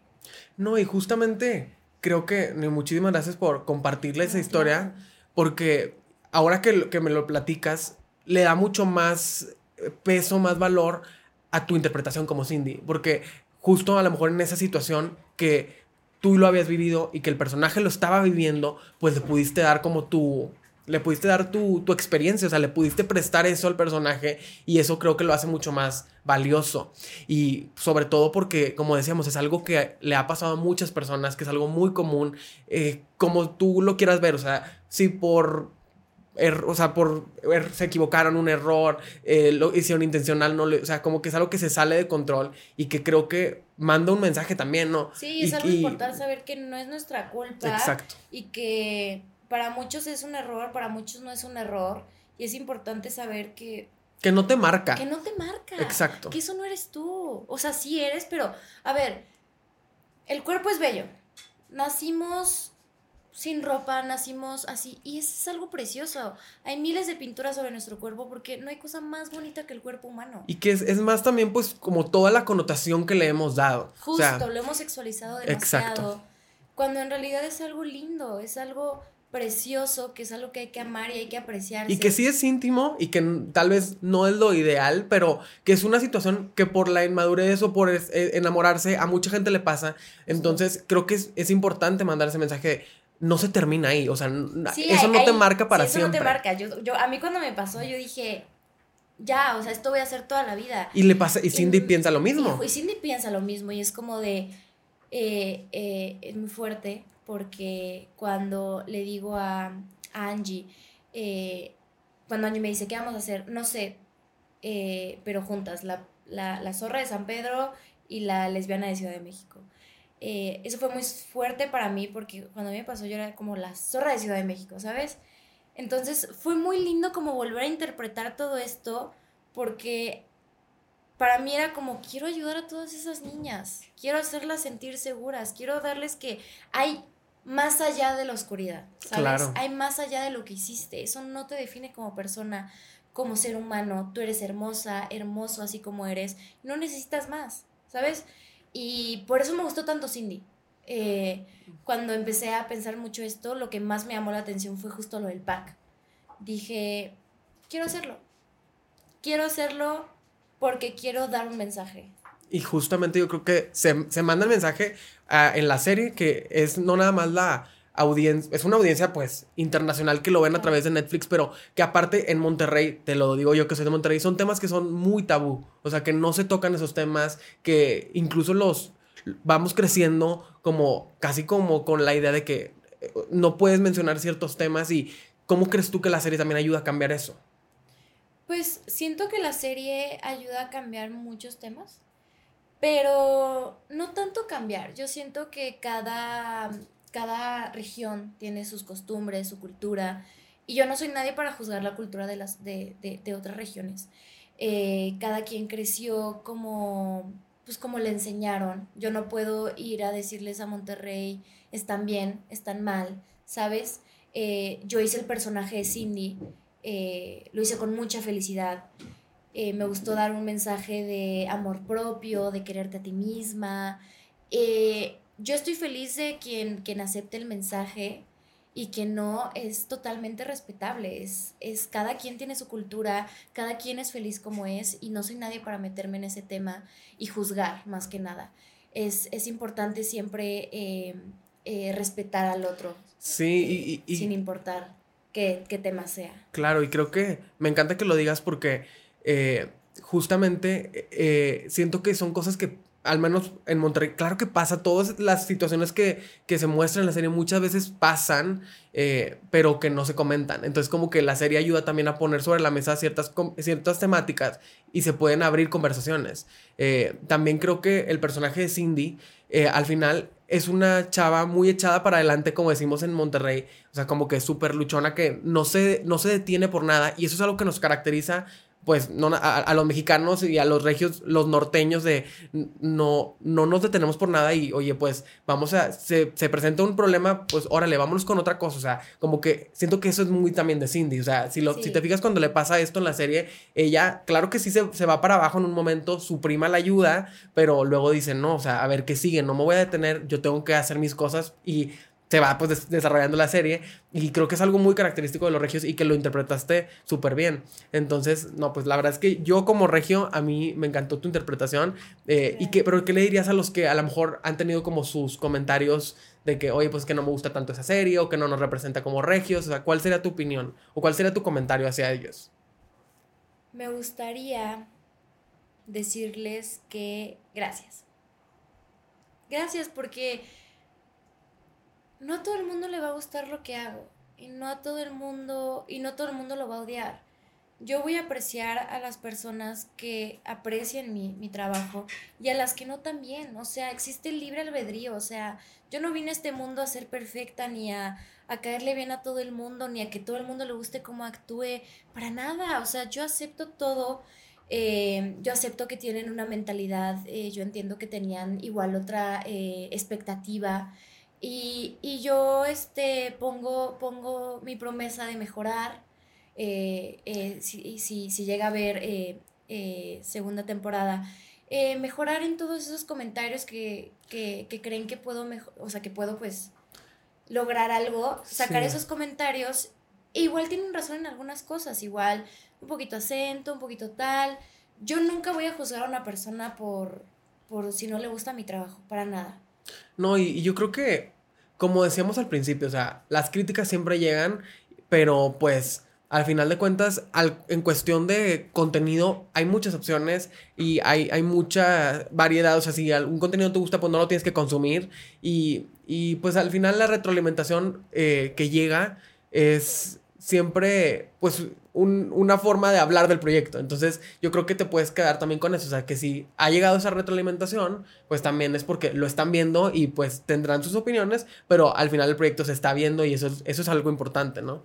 No, y justamente creo que muchísimas gracias por compartirle esa historia, porque ahora que, que me lo platicas, le da mucho más peso, más valor a tu interpretación como Cindy, porque justo a lo mejor en esa situación que tú lo habías vivido y que el personaje lo estaba viviendo, pues le pudiste dar como tu, le pudiste dar tu, tu, experiencia, o sea, le pudiste prestar eso al personaje y eso creo que lo hace mucho más valioso. Y sobre todo porque, como decíamos, es algo que le ha pasado a muchas personas, que es algo muy común, eh, como tú lo quieras ver, o sea, si por... Er, o sea, por er, se equivocaron, un error, eh, lo hicieron intencional, no o sea, como que es algo que se sale de control y que creo que manda un mensaje también, ¿no? Sí, es algo importante saber que no es nuestra culpa. Exacto. Y que para muchos es un error, para muchos no es un error. Y es importante saber que... Que no te marca. Que no te marca. Exacto. Que eso no eres tú. O sea, sí eres, pero... A ver, el cuerpo es bello. Nacimos sin ropa, nacimos así. Y eso es algo precioso. Hay miles de pinturas sobre nuestro cuerpo porque no hay cosa más bonita que el cuerpo humano. Y que es, más también, pues, como toda la connotación que le hemos dado. Justo, lo hemos sexualizado demasiado. Exacto. Cuando en realidad es algo lindo, es algo precioso, que es algo que hay que amar y hay que apreciar. Y que sí es íntimo y que tal vez no es lo ideal, pero que es una situación que por la inmadurez o por eh, enamorarse a mucha gente le pasa. Entonces creo que es, importante mandar ese mensaje. No se termina ahí, o sea, eso no te marca para sí, eso siempre. no te marca. Yo, a mí cuando me pasó, yo dije, ya, o sea, esto voy a hacer toda la vida. Y le pasa, y Cindy piensa lo mismo. Y, Cindy piensa lo mismo, y es como de, eh, eh, es muy fuerte, porque cuando le digo a, Angie, eh, cuando Angie me dice, ¿qué vamos a hacer? No sé, pero juntas, la, la, zorra de San Pedro y la lesbiana de Ciudad de México. Eh, eso fue muy fuerte para mí porque cuando a mí me pasó yo era como la zorra de Ciudad de México, ¿sabes? Entonces fue muy lindo como volver a interpretar todo esto porque para mí era como, quiero ayudar a todas esas niñas, quiero hacerlas sentir seguras, quiero darles que hay más allá de la oscuridad, ¿sabes? Hay más allá de lo que hiciste. Eso no te define como persona, como ser humano. Tú eres hermosa, hermoso así como eres. No necesitas más, ¿sabes? Y por eso me gustó tanto Cindy. Eh, cuando empecé a pensar mucho esto, lo que más me llamó la atención fue justo lo del pack. Dije, quiero hacerlo. Quiero hacerlo porque quiero dar un mensaje. Y justamente yo creo que se, se manda el mensaje ah, en la serie que es no nada más la audiencia, es una audiencia pues internacional que lo ven a través de Netflix, pero que aparte en Monterrey, te lo digo yo que soy de Monterrey, son temas que son muy tabú, o sea, que no se tocan esos temas, que incluso los vamos creciendo como casi como con la idea de que eh, no puedes mencionar ciertos temas y ¿cómo crees tú que la serie también ayuda a cambiar eso? Pues siento que la serie ayuda a cambiar muchos temas. Pero no tanto cambiar, yo siento que cada, cada región tiene sus costumbres, su cultura, y yo no soy nadie para juzgar la cultura de, las, de, de, otras regiones. Eh, cada quien creció como, pues como le enseñaron. Yo no puedo ir a decirles a Monterrey, están bien, están mal, ¿sabes? Eh, yo hice el personaje de Cindy, eh, lo hice con mucha felicidad. Me gustó dar un mensaje de amor propio, de quererte a ti misma. Yo estoy feliz de quien, quien acepte el mensaje y que no es totalmente respetable. Es, es cada quien tiene su cultura, cada quien es feliz como es y no soy nadie para meterme en ese tema y juzgar más que nada. Es, importante siempre eh, respetar al otro. Sí, y, sin importar qué, qué tema sea. Claro, y creo que me encanta que lo digas porque eh, justamente eh, siento que son cosas que al menos en Monterrey, claro que pasa, todas las situaciones que, se muestran en la serie muchas veces pasan, eh, pero que no se comentan. Entonces como que la serie ayuda también a poner sobre la mesa ciertas, ciertas temáticas y se pueden abrir conversaciones. también creo que el personaje de Cindy al final es una chava muy echada para adelante, como decimos en Monterrey, o sea, como que súper luchona, que no se, no se detiene por nada y eso es algo que nos caracteriza pues no, a, los mexicanos y a los regios, los norteños de no, no nos detenemos por nada y oye, pues vamos a, se, presenta un problema, pues órale, vámonos con otra cosa, o sea, como que siento que eso es muy también de Cindy, o sea, si, lo, si te fijas cuando le pasa esto en la serie, ella, claro que sí se, se, va para abajo en un momento, su prima la ayuda, pero luego dice, no, o sea, a ver qué sigue, no me voy a detener, yo tengo que hacer mis cosas y se va pues desarrollando la serie y creo que es algo muy característico de los regios y que lo interpretaste súper bien. Entonces, no, pues la verdad es que yo como regio, a mí me encantó tu interpretación. Eh, y que, pero ¿qué le dirías a los que a lo mejor han tenido como sus comentarios de que, oye, pues que no me gusta tanto esa serie o que no nos representa como regios? O sea, ¿cuál sería tu opinión o cuál sería tu comentario hacia ellos? Me gustaría decirles que gracias. Gracias porque no a todo el mundo le va a gustar lo que hago y no a todo el mundo y no todo el mundo lo va a odiar. Yo voy a apreciar a las personas que aprecian mi, mi trabajo y a las que no también. O sea, existe el libre albedrío. O sea, yo no vine a este mundo a ser perfecta ni a, a caerle bien a todo el mundo ni a que todo el mundo le guste cómo actúe. Para nada. O sea, yo acepto todo eh, yo acepto que tienen una mentalidad, eh, yo entiendo que tenían igual otra eh, expectativa y, yo este, pongo, pongo mi promesa de mejorar. si, si, si, llega a haber segunda temporada, mejorar en todos esos comentarios que, que, que creen que puedo, mejor, o sea, que puedo pues lograr algo, sacar esos comentarios igual tienen razón en algunas cosas, igual un poquito acento, un poquito tal. Yo nunca voy a juzgar a una persona por, por si no le gusta mi trabajo, para nada. No, y, yo creo que, como decíamos al principio, o sea, las críticas siempre llegan, pero pues al final de cuentas, en cuestión de contenido, hay muchas opciones y hay, hay mucha variedad. O sea, si algún contenido te gusta, pues no lo tienes que consumir. Y, y pues al final la retroalimentación eh, que llega es siempre, pues, una forma de hablar del proyecto. Entonces, yo creo que te puedes quedar también con eso. O sea, que si ha llegado esa retroalimentación, pues también es porque lo están viendo y pues tendrán sus opiniones, pero al final el proyecto se está viendo y eso, eso es algo importante, ¿no?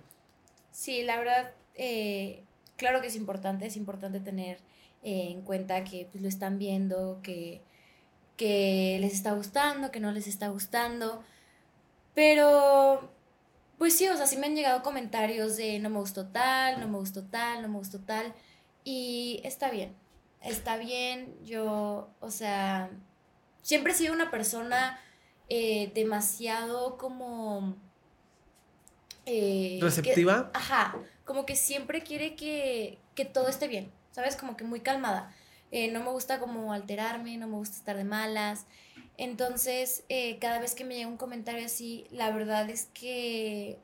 Sí, la verdad, eh, claro que es importante, es importante tener eh, en cuenta que pues, lo están viendo, que, que les está gustando, que no les está gustando, pero pues sí, o sea, sí me han llegado comentarios de no me gustó tal, no me gustó tal, no me gustó tal. Y está bien, está bien. Yo, o sea, siempre he sido una persona eh, demasiado como... Eh, ¿Receptiva? ajá, como que siempre quiere que, que, todo esté bien, ¿sabes? Como que muy calmada. Eh, no me gusta como alterarme, no me gusta estar de malas. Entonces, eh, cada vez que me llega un comentario así, la verdad es que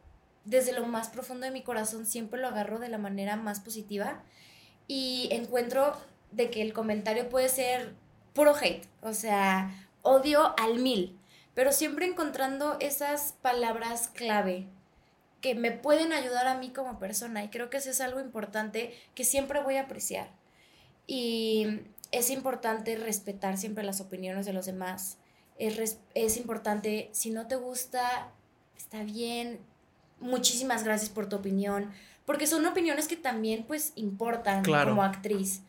desde lo más profundo de mi corazón siempre lo agarro de la manera más positiva y encuentro de que el comentario puede ser puro hate, o sea, odio al mil, pero siempre encontrando esas palabras clave que me pueden ayudar a mí como persona y creo que eso es algo importante que siempre voy a apreciar. Y es importante respetar siempre las opiniones de los demás es, importante, si no te gusta, está bien, muchísimas gracias por tu opinión, porque son opiniones que también pues importan como actriz.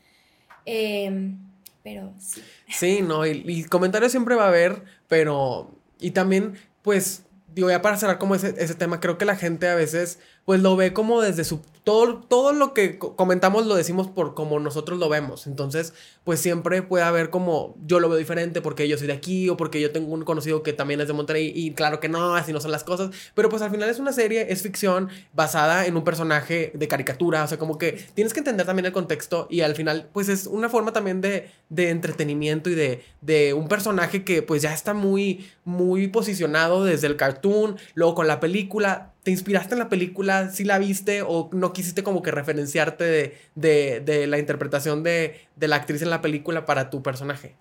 Em, pero sí. Sí, no, y, y, comentarios siempre va a haber, pero, y también pues, digo, ya para cerrar como ese, ese tema, creo que la gente a veces pues lo ve como desde su todo, todo lo que comentamos lo decimos por como nosotros lo vemos. Entonces, pues siempre puede haber como yo lo veo diferente porque yo soy de aquí o porque yo tengo un conocido que también es de Monterrey y claro que no, así no son las cosas. Pero pues al final es una serie, es ficción basada en un personaje de caricatura. O sea, como que tienes que entender también el contexto y al final pues es una forma también de, de entretenimiento y de, de un personaje que pues ya está muy, muy posicionado desde el cartoon, luego con la película ¿Te inspiraste en la película? ¿Sí la viste o no quisiste como que referenciarte de, la interpretación de, la actriz en la película para tu personaje?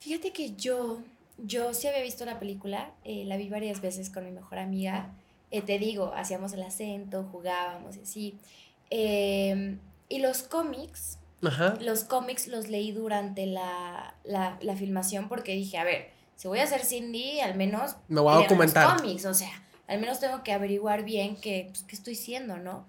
Fíjate que yo, yo sí había visto la película, eh, la vi varias veces con mi mejor amiga. Eh, te digo, hacíamos el acento, jugábamos y así. Em, y los cómics, los cómics los leí durante la, la, filmación porque dije, a ver, si voy a hacer Cindy, al menos... Me voy a documentar. Los cómics, o sea al menos tengo que averiguar bien qué, pues, qué estoy siendo, ¿no?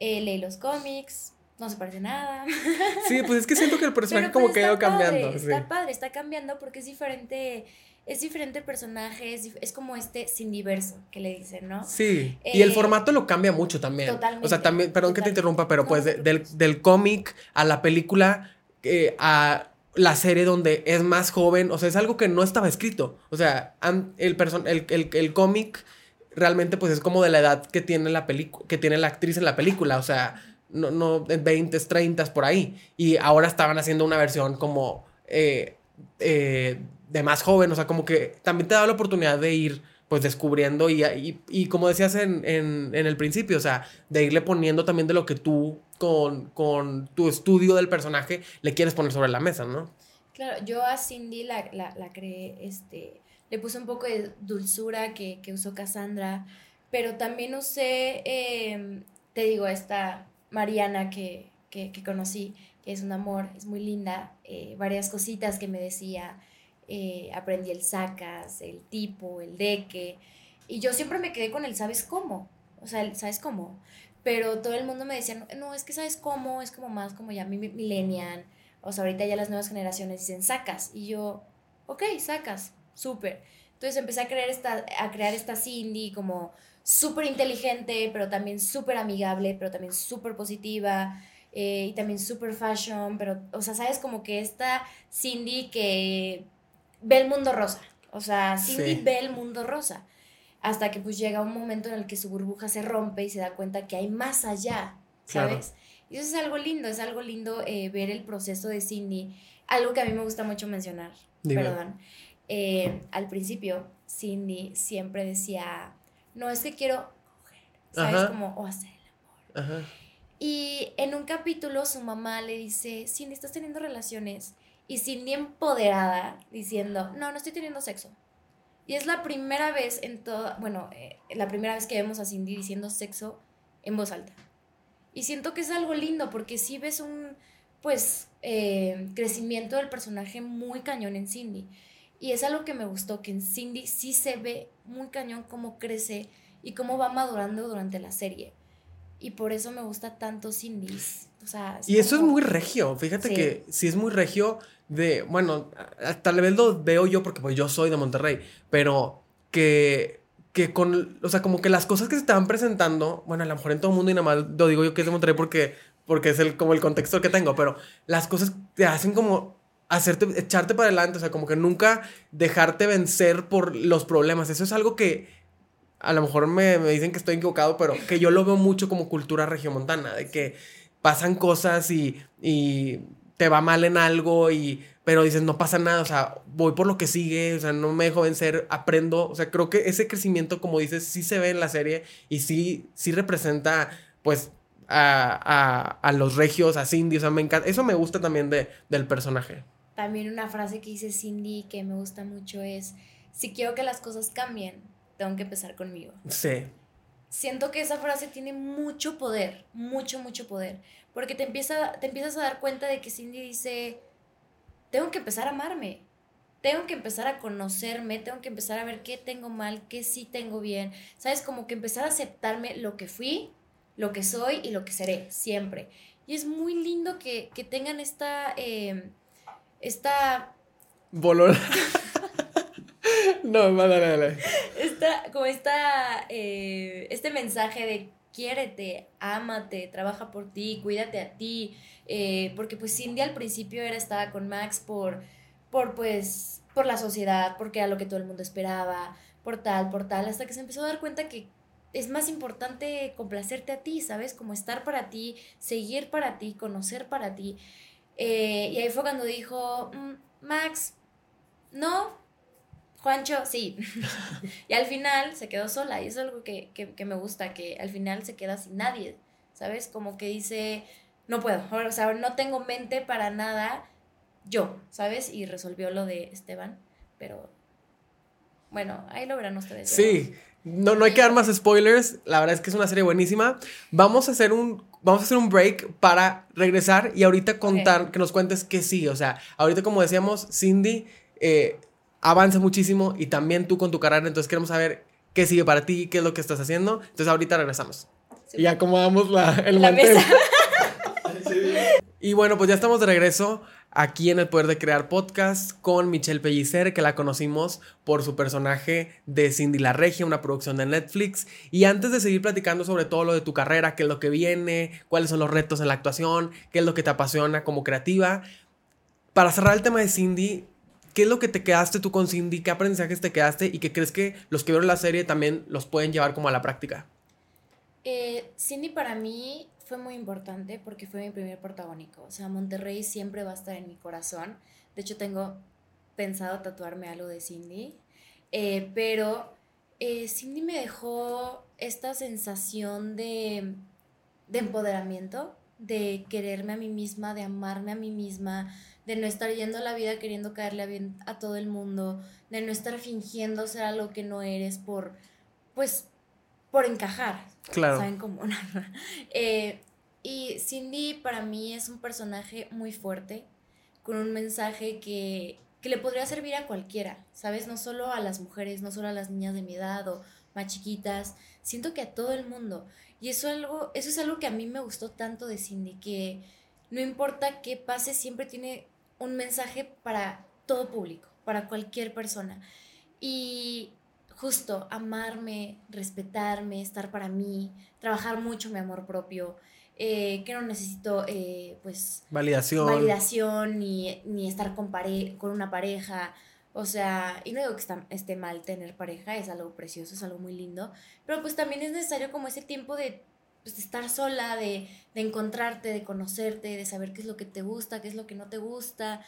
Eh, leí los cómics, no se parece nada. Sí, pues es que siento que el personaje como pues, que ha ido cambiando. Está padre, está cambiando porque es diferente, es diferente el personaje, es, como este sindiverso que le dicen, ¿no? Sí, y el eh, formato lo cambia mucho también. Totalmente. O sea, también, perdón que te interrumpa, pero pues del, del cómic a la película, eh, a la serie donde es más joven, o sea, es algo que no estaba escrito. O sea, el, el, el, el cómic realmente pues es como de la edad que tiene la que tiene la actriz en la película, o sea, no, no, en 20, 30 por ahí. Y ahora estaban haciendo una versión como eh, eh, de más joven, o sea, como que también te da la oportunidad de ir pues descubriendo y, y, como decías en, en, en, el principio, o sea, de irle poniendo también de lo que tú con, con, tu estudio del personaje le quieres poner sobre la mesa, ¿no? Claro, yo a Cindy la, la, la creé, este, le puse un poco de dulzura que, que usó Cassandra, pero también usé, eh, te digo, esta Mariana que, que, que, conocí, que es un amor, es muy linda, eh, varias cositas que me decía, eh, aprendí el sacas, el tipo, el deque, y yo siempre me quedé con el sabes cómo, o sea, sabes cómo, pero todo el mundo me decía, no, es que sabes cómo, es como más como ya mi millennial, o sea, ahorita ya las nuevas generaciones dicen sacas, y yo, ok, sacas, súper. Entonces empecé a crear esta, a crear esta Cindy como súper inteligente, pero también súper amigable, pero también súper positiva, eh, y también súper fashion, pero, o sea, sabes como que esta Cindy que ve el mundo rosa, o sea, Cindy ve el mundo rosa, hasta que pues llega un momento en el que su burbuja se rompe y se da cuenta que hay más allá, ¿sabes? Y eso es algo lindo, es algo lindo eh, ver el proceso de Cindy, algo que a mí me gusta mucho mencionar, perdón. Eh, al principio, Cindy siempre decía, no es que quiero coger, ¿sabes? Como, o hacer el amor. Y en un capítulo su mamá le dice, Cindy, estás teniendo relaciones. Y Cindy empoderada diciendo, no, no estoy teniendo sexo. Y es la primera vez en toda, bueno, eh, la primera vez que vemos a Cindy diciendo sexo en voz alta. Y siento que es algo lindo porque sí ves un, pues, eh, crecimiento del personaje muy cañón en Cindy. Y es algo que me gustó, que en Cindy sí se ve muy cañón cómo crece y cómo va madurando durante la serie. Y por eso me gusta tanto Cindy. O sea, y eso es muy regio. Fíjate que sí es muy regio de, bueno, tal vez lo veo yo porque pues yo soy de Monterrey, pero que que con, o sea, como que las cosas que se estaban presentando, bueno, a lo mejor en todo el mundo y nada más lo digo yo que es de Monterrey porque, porque es el, como el contexto que tengo, pero las cosas te hacen como hacerte, echarte para adelante, o sea, como que nunca dejarte vencer por los problemas. Eso es algo que a lo mejor me, me dicen que estoy equivocado, pero que yo lo veo mucho como cultura regiomontana, de que pasan cosas y, y te va mal en algo y pero dices, no pasa nada, o sea, voy por lo que sigue, o sea, no me dejo vencer, aprendo, o sea, creo que ese crecimiento, como dices, sí se ve en la serie y sí, sí representa, pues, a, a, a los regios, a Cindy, o sea, me encanta, eso me gusta también de, del personaje. También una frase que dice Cindy que me gusta mucho es, si quiero que las cosas cambien, tengo que empezar conmigo. Sí. Siento que esa frase tiene mucho poder, mucho, mucho poder, porque te, empieza, te empiezas a dar cuenta de que Cindy dice, tengo que empezar a amarme, tengo que empezar a conocerme, tengo que empezar a ver qué tengo mal, qué sí tengo bien, ¿sabes? Como que empezar a aceptarme lo que fui, lo que soy y lo que seré, siempre. Y es muy lindo que, tengan esta... Eh, esta... Bolor. no, dale, dale. Esta, como esta, eh, este mensaje de quiérete, ámate, trabaja por ti, cuídate a ti. Eh, porque pues Cindy al principio era estaba con Max por, por pues, por la sociedad, porque era lo que todo el mundo esperaba, por tal, por tal, hasta que se empezó a dar cuenta que es más importante complacerte a ti, ¿sabes? Como estar para ti, seguir para ti, conocer para ti. Eh, y ahí fue cuando dijo, mm, Max, no, Juancho, sí. y al final se quedó sola y eso es algo que, me gusta, que al final se queda sin nadie, ¿sabes? Como que dice, no puedo, o sea, no tengo mente para nada yo, ¿sabes? Y resolvió lo de Esteban, pero bueno, ahí lo verán ustedes. Sí, no, no hay que dar más spoilers, la verdad es que es una serie buenísima. Vamos a hacer un vamos a hacer un break para regresar y ahorita contar, que nos cuentes que sí. O sea, ahorita como decíamos, Cindy eh, avanza muchísimo y también tú con tu carrera, entonces queremos saber qué sigue para ti, qué es lo que estás haciendo. Entonces ahorita regresamos. Y acomodamos la, el la Mesa. y bueno, pues ya estamos de regreso aquí en El Poder de Crear Podcast con Michelle Pellicer, que la conocimos por su personaje de Cindy la Regia, una producción de Netflix. Y antes de seguir platicando sobre todo lo de tu carrera, qué es lo que viene, cuáles son los retos en la actuación, qué es lo que te apasiona como creativa, para cerrar el tema de Cindy, ¿qué es lo que te quedaste tú con Cindy? ¿Qué aprendizajes te quedaste y qué crees que los que vieron la serie también los pueden llevar como a la práctica? Eh, Cindy para mí fue muy importante porque fue mi primer protagónico. O sea, Monterrey siempre va a estar en mi corazón. De hecho, tengo pensado tatuarme algo de Cindy. Eh, pero eh, Cindy me dejó esta sensación de empoderamiento, de quererme a mí misma, de amarme a mí misma, de no estar yendo a la vida queriendo caerle bien a todo el mundo, de no estar fingiendo ser algo que no eres por, pues, por encajar. Claro. ¿Saben cómo? eh, y Cindy para mí es un personaje muy fuerte, con un mensaje que, que le podría servir a cualquiera, ¿sabes? No solo a las mujeres, no solo a las niñas de mi edad o más chiquitas, siento que a todo el mundo. Y eso, algo, eso es algo que a mí me gustó tanto de Cindy, que no importa qué pase, siempre tiene un mensaje para todo público, para cualquier persona. Y justo amarme, respetarme, estar para mí, trabajar mucho mi amor propio, eh, que no necesito eh, pues validación, validación ni, ni estar con, con una pareja. O sea, y no digo que esté mal tener pareja, es algo precioso, es algo muy lindo, pero pues también es necesario como ese tiempo de, pues, estar sola, de, de, encontrarte, de conocerte, de saber qué es lo que te gusta, qué es lo que no te gusta.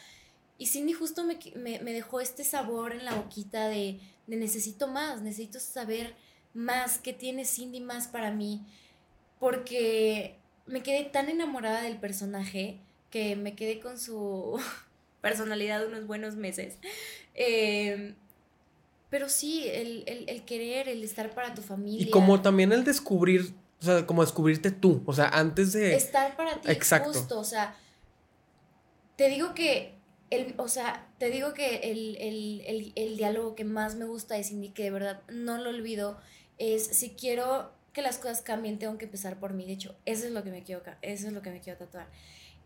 Y Cindy justo me, me, me dejó este sabor en la boquita de, de necesito más, necesito saber más, qué tiene Cindy más para mí, porque me quedé tan enamorada del personaje que me quedé con su personalidad unos buenos meses. Em, pero sí, el, querer, el estar para tu familia. Y como también el descubrir, o sea, como descubrirte tú, o sea, antes de... Estar para ti, Exacto. justo, o sea, te digo que, el, o sea, te digo que el, el diálogo que más me gusta de Cindy, que de verdad no lo olvido, es si quiero que las cosas cambien, tengo que empezar por mí. De hecho, eso es lo que me quiero, eso es lo que me quiero tatuar.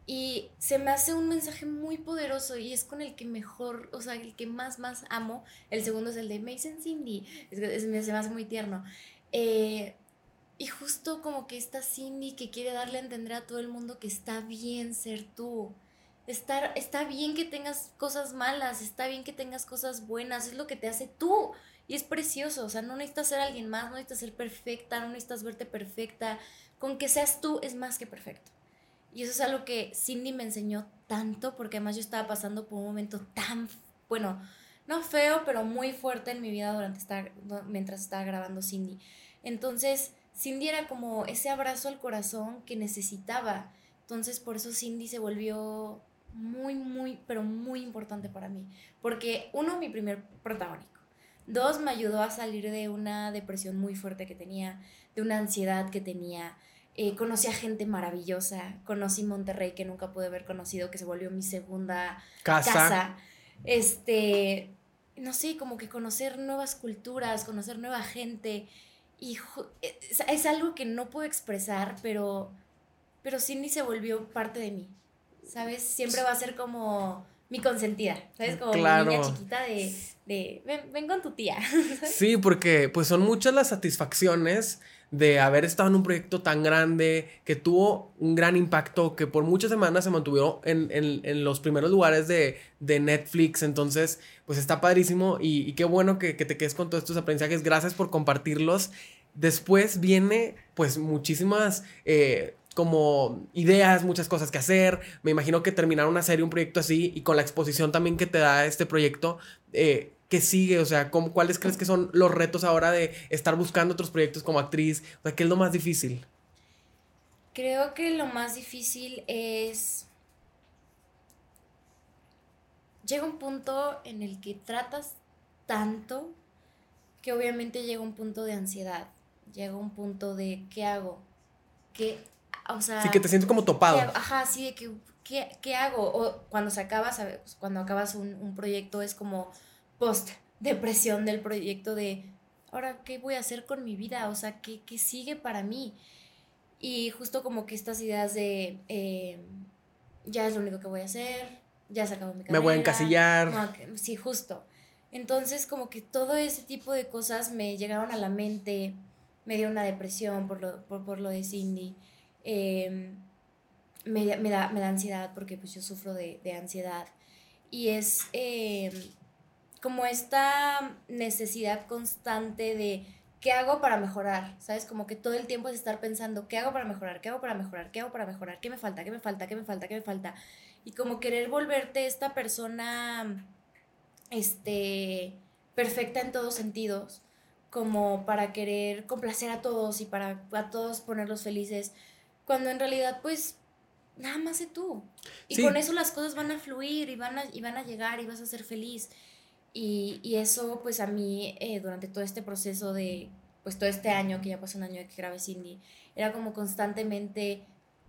Y se me hace un mensaje muy poderoso y es con el que mejor, o sea, el que más, más amo. El segundo es el de Mason Cindy. Es, es, se me hace muy tierno. Eh, y justo como que esta Cindy que quiere darle a entender a todo el mundo que está bien ser tú. Estar, está bien que tengas cosas malas, está bien que tengas cosas buenas, es lo que te hace tú. Y es precioso, o sea, no necesitas ser alguien más, no necesitas ser perfecta, no necesitas verte perfecta. Con que seas tú es más que perfecto. Y eso es algo que Cindy me enseñó tanto, porque además yo estaba pasando por un momento tan, bueno, no feo, pero muy fuerte en mi vida durante estar, mientras estaba grabando Cindy. Entonces, Cindy era como ese abrazo al corazón que necesitaba. Entonces, por eso Cindy se volvió muy, muy, pero muy importante para mí. Porque uno, mi primer protagónico. Dos, me ayudó a salir de una depresión muy fuerte que tenía, de una ansiedad que tenía. Eh, conocí a gente maravillosa, conocí Monterrey que nunca pude haber conocido, que se volvió mi segunda casa. Este, no sé, como que conocer nuevas culturas, conocer nueva gente. Y es, algo que no puedo expresar, pero, pero Cindy se volvió parte de mí. ¿Sabes? Siempre va a ser como mi consentida, ¿sabes? Como mi niña chiquita de, de ven, con tu tía. Sí, porque pues son muchas las satisfacciones de haber estado en un proyecto tan grande, que tuvo un gran impacto, que por muchas semanas se mantuvo en, en, los primeros lugares de, de, Netflix. Entonces, pues está padrísimo y, qué bueno que, que, te quedes con todos estos aprendizajes. Gracias por compartirlos. Después viene pues muchísimas... Eh, como ideas, muchas cosas que hacer. Me imagino que terminar una serie, un proyecto así, y con la exposición también que te da este proyecto, eh, ¿qué sigue? O sea, ¿cómo, ¿cuáles crees que son los retos ahora de estar buscando otros proyectos como actriz? O sea, ¿qué es lo más difícil? Creo que lo más difícil es... Llega un punto en el que tratas tanto que obviamente llega un punto de ansiedad, llega un punto de ¿qué hago? ¿Qué o sea... Sí, que te sientes como topado. ajá, sí, de que, ¿qué, ¿qué, hago? O cuando se acaba, ¿sabes? Cuando acabas un, un proyecto es como post depresión del proyecto de, ahora, ¿qué voy a hacer con mi vida? O sea, ¿qué, qué sigue para mí? Y justo como que estas ideas de, eh, ya es lo único que voy a hacer, ya se acabó mi carrera. Me voy a encasillar. sí, justo. Entonces, como que todo ese tipo de cosas me llegaron a la mente, me dio una depresión por lo, por, por lo de Cindy. Em, me, me, da, me da ansiedad porque pues yo sufro de, de, ansiedad. y es eh, como esta necesidad constante de ¿qué hago para mejorar? ¿Sabes? Como que todo el tiempo es estar pensando, ¿qué hago para mejorar? ¿Qué hago para mejorar? ¿Qué hago para mejorar? ¿Qué me falta? ¿Qué me falta? ¿Qué me falta? ¿Qué me falta? Y como querer volverte esta persona, este, perfecta en todos sentidos, como para querer complacer a todos y para a todos ponerlos felices, cuando en realidad, pues, nada más sé tú. Y con eso las cosas van a fluir y van a, y van a llegar y vas a ser feliz. Y, y eso, pues a mí, eh, durante todo este proceso de, pues todo este año, que ya pasó un año de que grabé Cindy, era como constantemente,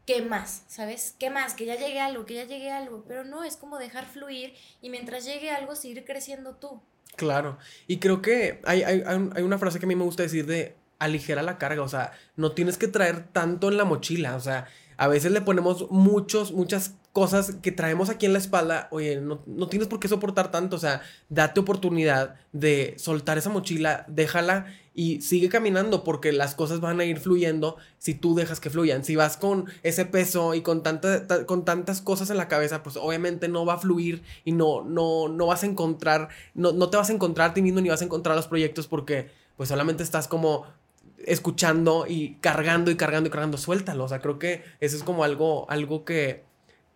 ¿qué más? ¿Sabes? ¿Qué más? Que ya llegue algo, que ya llegue algo. Pero no, es como dejar fluir y mientras llegue algo, seguir creciendo tú. Claro. Y creo que hay, hay, hay una frase que a mí me gusta decir de aligera la carga, o sea, no tienes que traer tanto en la mochila, o sea, a veces le ponemos muchos, muchas cosas que traemos aquí en la espalda, oye, no, no, tienes por qué soportar tanto, o sea, date oportunidad de soltar esa mochila, déjala y sigue caminando porque las cosas van a ir fluyendo si tú dejas que fluyan. Si vas con ese peso y con, con tantas cosas en la cabeza, pues obviamente no va a fluir y no, no, no vas a encontrar, no, no te vas a encontrar a ti mismo ni vas a encontrar los proyectos porque pues solamente estás como escuchando y cargando y cargando y cargando, suéltalo. O sea, creo que eso es como algo, algo que,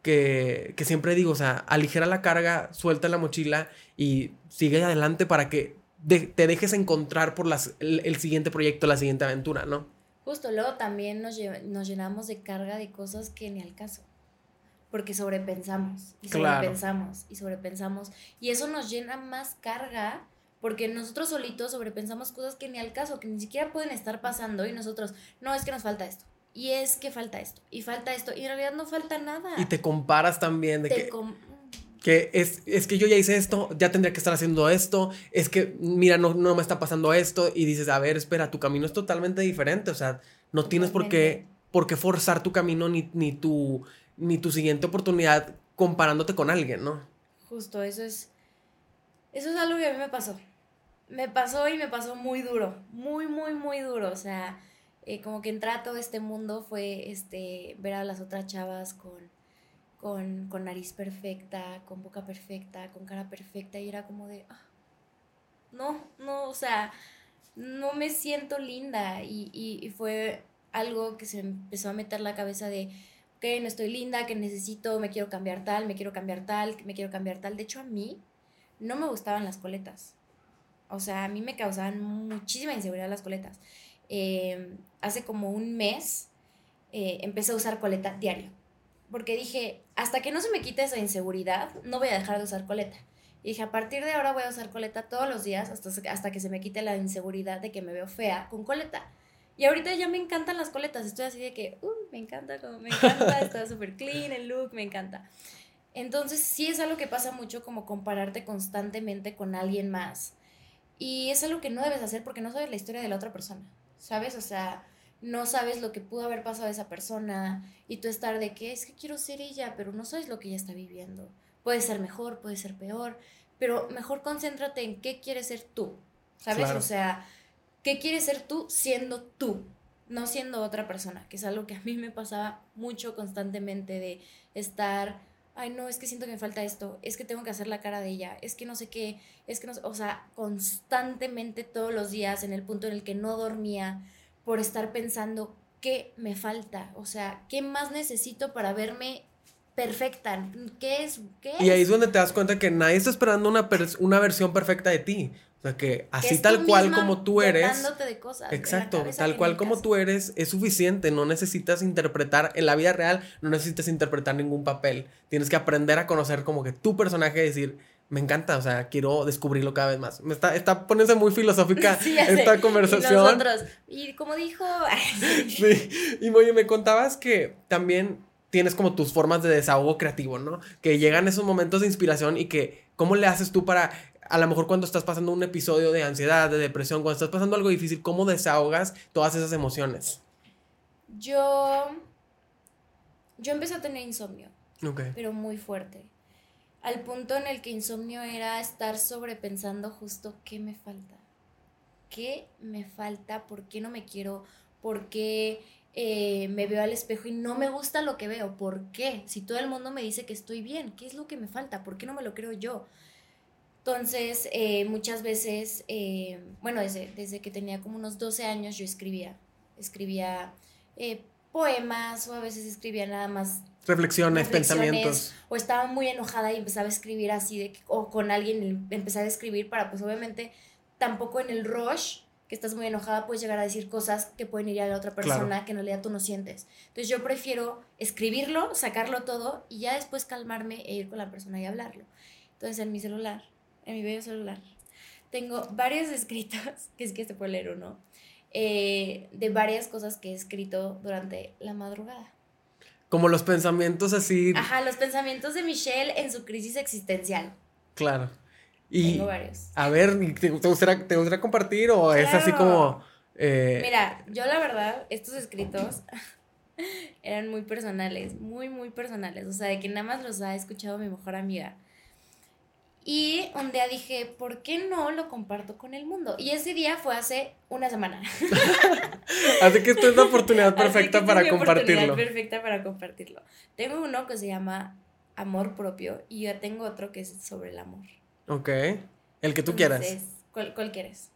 que, que siempre digo, o sea, aligera la carga, suelta la mochila y sigue adelante para que te dejes encontrar por las, el, siguiente proyecto, la siguiente aventura, ¿no? Justo, luego también nos, nos llenamos de carga de cosas que ni al caso. Porque sobrepensamos y sobrepensamos y sobrepensamos. Y eso nos llena más carga porque nosotros solitos sobrepensamos cosas que ni al caso, que ni siquiera pueden estar pasando y nosotros, no, es que nos falta esto. Y es que falta esto, y falta esto, y en realidad no falta nada. Y te comparas también de que, que es, es, que yo ya hice esto, ya tendría que estar haciendo esto, es que, mira, no, no me está pasando esto, y dices, a ver, espera, tu camino es totalmente diferente, o sea, no tienes por qué, por qué forzar tu camino ni, ni, tu, ni tu siguiente oportunidad comparándote con alguien, ¿no? Justo, eso es, eso es algo que a mí me pasó me pasó y me pasó muy duro, muy, muy, muy duro. O sea, eh, como que entrar a todo este mundo fue este, ver a las otras chavas con, con, con, nariz perfecta, con boca perfecta, con cara perfecta y era como de, ah, no, no, o sea, no me siento linda y, y, y fue algo que se empezó a meter la cabeza de, que no estoy linda, que necesito, me quiero cambiar tal, me quiero cambiar tal, me quiero cambiar tal. De hecho, a mí no me gustaban las coletas. O sea, a mí me causaban muchísima inseguridad las coletas. Em, hace como un mes eh, empecé a usar coleta diario. Porque dije, hasta que no se me quite esa inseguridad, no voy a dejar de usar coleta. Y dije, a partir de ahora voy a usar coleta todos los días hasta, hasta que se me quite la inseguridad de que me veo fea con coleta. Y ahorita ya me encantan las coletas. Estoy así de que, uh, me encanta, como me encanta, está súper clean el look, me encanta. Entonces sí es algo que pasa mucho como compararte constantemente con alguien más. Y es algo que no debes hacer porque no sabes la historia de la otra persona, ¿sabes? O sea, no sabes lo que pudo haber pasado a esa persona y tú estar de que es que quiero ser ella, pero no sabes lo que ella está viviendo. Puede ser mejor, puede ser peor, pero mejor concéntrate en qué quieres ser tú, ¿sabes? O sea, qué quieres ser tú siendo tú, no siendo otra persona, que es algo que a mí me pasaba mucho constantemente de estar ay no, es que siento que me falta esto, es que tengo que hacer la cara de ella, es que no sé qué, es que no sé, o sea, constantemente todos los días en el punto en el que no dormía por estar pensando qué me falta, o sea, qué más necesito para verme perfecta, qué es, qué Y ahí es donde te das cuenta que nadie está esperando una, una versión perfecta de ti. O sea, que así tal cual como tú eres. De cosas exacto, tal cual como tú eres es suficiente. No necesitas interpretar, en la vida real, no necesitas interpretar ningún papel. Tienes que aprender a conocer como que tu personaje y decir, me encanta, o sea, quiero descubrirlo cada vez más. Me está, está poniéndose muy filosófica esta conversación. Y nosotros, y como dijo. sí, y oye, me contabas que también tienes como tus formas de desahogo creativo, ¿no? Que llegan esos momentos de inspiración y que, ¿cómo le haces tú para a lo mejor cuando estás pasando un episodio de ansiedad, de depresión, cuando estás pasando algo difícil, ¿cómo desahogas todas esas emociones? Yo. Yo empecé a tener insomnio. Pero muy fuerte. Al punto en el que insomnio era estar sobrepensando justo qué me falta. ¿Qué me falta? ¿Por qué no me quiero? ¿Por qué eh, me veo al espejo y no me gusta lo que veo. ¿Por qué? Si todo el mundo me dice que estoy bien, ¿qué es lo que me falta? ¿Por qué no me lo creo yo? Entonces, eh, muchas veces, eh, bueno, desde, desde que tenía como unos 12 años yo escribía, escribía poemas o a veces escribía nada más reflexiones, pensamientos. O estaba muy enojada y empezaba a escribir así, de, o con alguien empezaba a escribir para pues obviamente tampoco en el rush que estás muy enojada puedes llegar a decir cosas que pueden ir a la otra persona que en realidad tú no sientes. Entonces yo prefiero escribirlo, sacarlo todo y ya después calmarme e ir con la persona y hablarlo. Entonces en mi celular, en mi bello celular, tengo varios escritos, que es que se puede leer o no, eh, de varias cosas que he escrito durante la madrugada. Como los pensamientos así. Ajá, los pensamientos de Michelle en su crisis existencial. Claro. Tengo varios. A ver, ¿te, gustaría, te compartir o es así como... Eh, Mira, yo la verdad, estos escritos eran muy personales, muy, muy personales. O sea, de que nada más los ha escuchado mi mejor amiga. Y un día dije, ¿por qué no lo comparto con el mundo? Y ese día fue hace una semana. Así que esta es la oportunidad perfecta para compartirlo. Oportunidad perfecta para compartirlo. Tengo uno que se llama Amor propio y yo tengo otro que es sobre el amor. Ok. El que tú quieras. ¿cuál, quieres?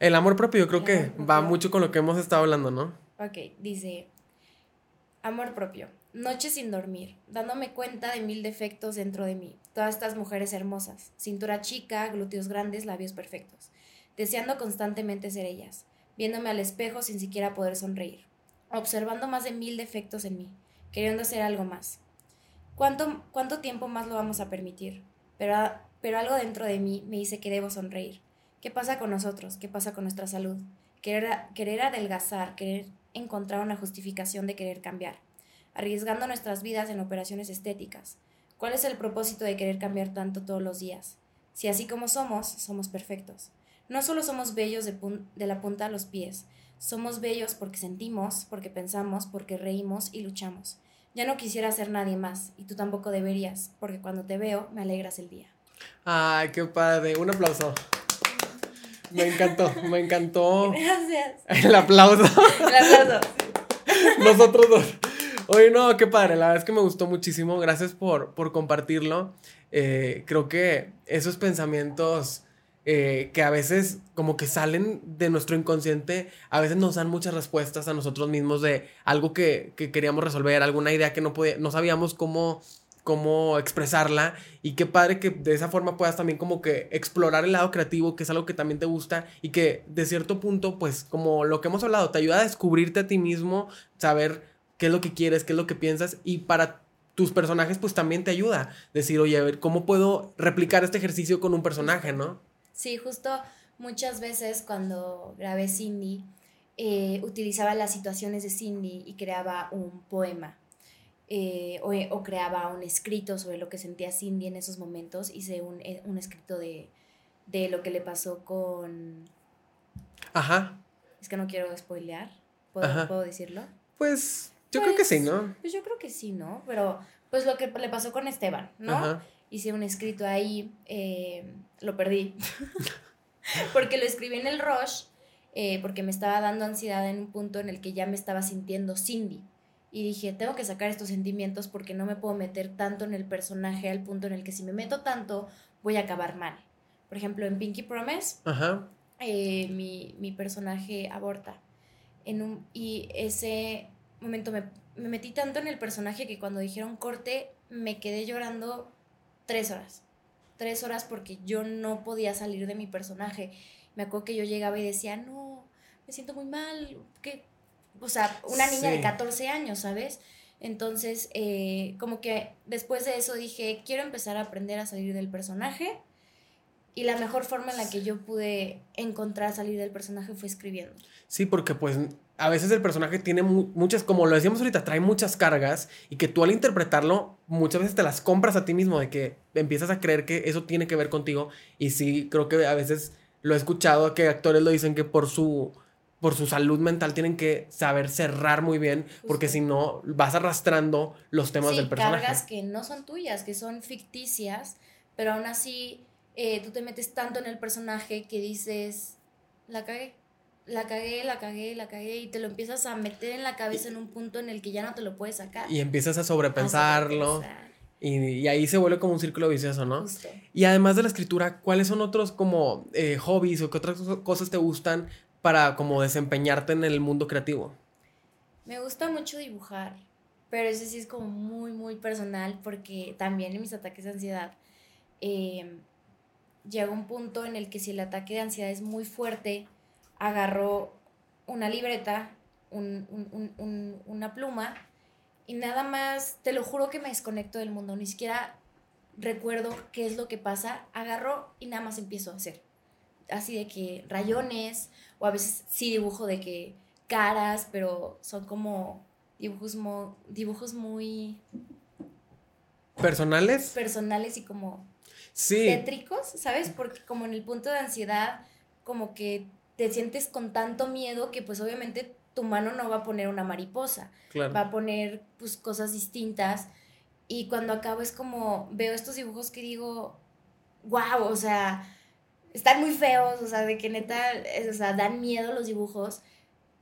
El amor propio, yo creo que va mucho con lo que hemos estado hablando, ¿no? Ok, dice, amor propio, noche sin dormir, dándome cuenta de mil defectos dentro de mí, todas estas mujeres hermosas, cintura chica, glúteos grandes, labios perfectos, deseando constantemente ser ellas, viéndome al espejo sin siquiera poder sonreír, observando más de mil defectos en mí, queriendo hacer algo más. ¿Cuánto, cuánto tiempo más lo vamos a permitir? Pero pero algo dentro de mí me dice que debo sonreír. ¿Qué pasa con nosotros? ¿Qué pasa con nuestra salud? Querer, querer adelgazar, querer encontrar una justificación de querer cambiar, arriesgando nuestras vidas en operaciones estéticas. ¿Cuál es el propósito de querer cambiar tanto todos los días? Si así como somos, somos perfectos. No solo somos bellos de, de la punta a los pies, somos bellos porque sentimos, porque pensamos, porque reímos y luchamos. Ya no quisiera ser nadie más, y tú tampoco deberías, porque cuando te veo me alegras el día. Ay, qué padre. Un aplauso. Me encantó, me encantó. Gracias. El aplauso. El aplauso. Nosotros dos. Oye, no, qué padre. La verdad es que me gustó muchísimo. Gracias por, por compartirlo. Eh, creo que esos pensamientos eh, que a veces como que salen de nuestro inconsciente, a veces nos dan muchas respuestas a nosotros mismos de algo que, que queríamos resolver, alguna idea que no, podía, no sabíamos cómo cómo expresarla y qué padre que de esa forma puedas también como que explorar el lado creativo, que es algo que también te gusta y que de cierto punto, pues como lo que hemos hablado, te ayuda a descubrirte a ti mismo, saber qué es lo que quieres, qué es lo que piensas y para tus personajes pues también te ayuda decir, oye, a ver, ¿cómo puedo replicar este ejercicio con un personaje, no? Sí, justo muchas veces cuando grabé Cindy, eh, utilizaba las situaciones de Cindy y creaba un poema eh, o, creaba un escrito sobre lo que sentía Cindy en esos momentos. Hice un, eh, escrito de, lo que le pasó con... Ajá. Es que no quiero spoilear. ¿Puedo, decirlo? Pues yo creo que sí, ¿no? Pues, pues yo creo que sí, ¿no? Pero pues lo que le pasó con Esteban, ¿no? Hice un escrito ahí, eh, lo perdí. porque lo escribí en el rush, porque me estaba dando ansiedad en un punto en el que ya me estaba sintiendo Cindy y dije, tengo que sacar estos sentimientos porque no me puedo meter tanto en el personaje al punto en el que si me meto tanto voy a acabar mal. Por ejemplo, en Pinky Promise, eh, mi, personaje aborta. En un, y ese momento me, me metí tanto en el personaje que cuando dijeron corte me quedé llorando tres horas. Tres horas porque yo no podía salir de mi personaje. Me acuerdo que yo llegaba y decía, no, me siento muy mal, ¿qué, o sea, una niña de 14 años, ¿sabes? Entonces, eh, como que después de eso dije, quiero empezar a aprender a salir del personaje. Y la mejor forma en la que yo pude encontrar salir del personaje fue escribiendo. Sí, porque pues a veces el personaje tiene muchas, como lo decíamos ahorita, trae muchas cargas y que tú al interpretarlo muchas veces te las compras a ti mismo, de que empiezas a creer que eso tiene que ver contigo. Y sí, creo que a veces lo he escuchado que actores lo dicen que por su por su salud mental tienen que saber cerrar muy bien, porque si no vas arrastrando los temas del personaje. cargas que no son tuyas, que son ficticias, pero aún así eh, tú te metes tanto en el personaje que dices, la cagué. la cagué, la cagué, la cagué y te lo empiezas a meter en la cabeza en un punto en el que ya no te lo puedes sacar. Y empiezas a sobrepensarlo. y, ahí se vuelve como un círculo vicioso, ¿no? Y además de la escritura, ¿cuáles son otros como eh, hobbies o qué otras cosas te gustan para como desempeñarte en el mundo creativo? Me gusta mucho dibujar, pero ese sí es como muy, muy personal porque también en mis ataques de ansiedad eh, llega un punto en el que si el ataque de ansiedad es muy fuerte, agarro una libreta, una pluma y nada más, te lo juro que me desconecto del mundo, ni siquiera recuerdo qué es lo que pasa, agarro y nada más empiezo a hacer. Así de que rayones, o a veces sí dibujo de que caras, pero son como dibujos, dibujos muy... ¿Personales? Personales y como sí. tétricos, ¿sabes? Porque como en el punto de ansiedad, como que te sientes con tanto miedo que pues obviamente tu mano no va a poner una mariposa, va a poner pues cosas distintas y cuando acabo es como veo estos dibujos que digo, wow, o sea, están muy feos, o sea, de que neta, o sea, dan miedo los dibujos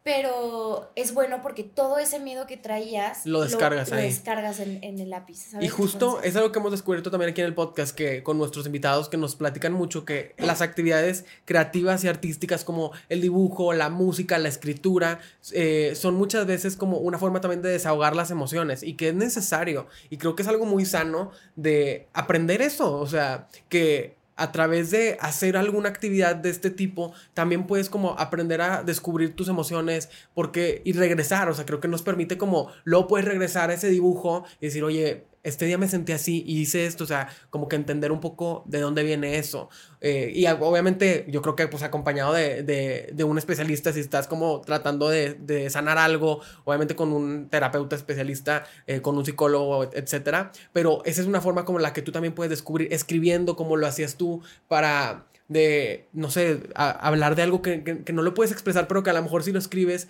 pero es bueno porque todo ese miedo que traías lo descargas ahí. Lo descargas en, el lápiz. Y justo es algo que hemos descubierto también aquí en el podcast, que con nuestros invitados que nos platican mucho que las actividades creativas y artísticas como el dibujo, la música, la escritura, eh, son muchas veces como una forma también de desahogar las emociones y que es necesario. Y creo que es algo muy sano de aprender eso. O sea, que a través de hacer alguna actividad de este tipo, también puedes como aprender a descubrir tus emociones porque y regresar, o sea, creo que nos permite como luego puedes regresar a ese dibujo y decir, oye, este día me sentí así y hice esto, o sea, como que entender un poco de dónde viene eso. Eh, y obviamente yo creo que pues acompañado de, de, de un especialista, si estás como tratando de, de, sanar algo, obviamente con un terapeuta especialista, eh, con un psicólogo, etcétera. Pero esa es una forma como la que tú también puedes descubrir escribiendo como lo hacías tú para de, no sé, hablar de algo que, que, que, no lo puedes expresar, pero que a lo mejor si lo escribes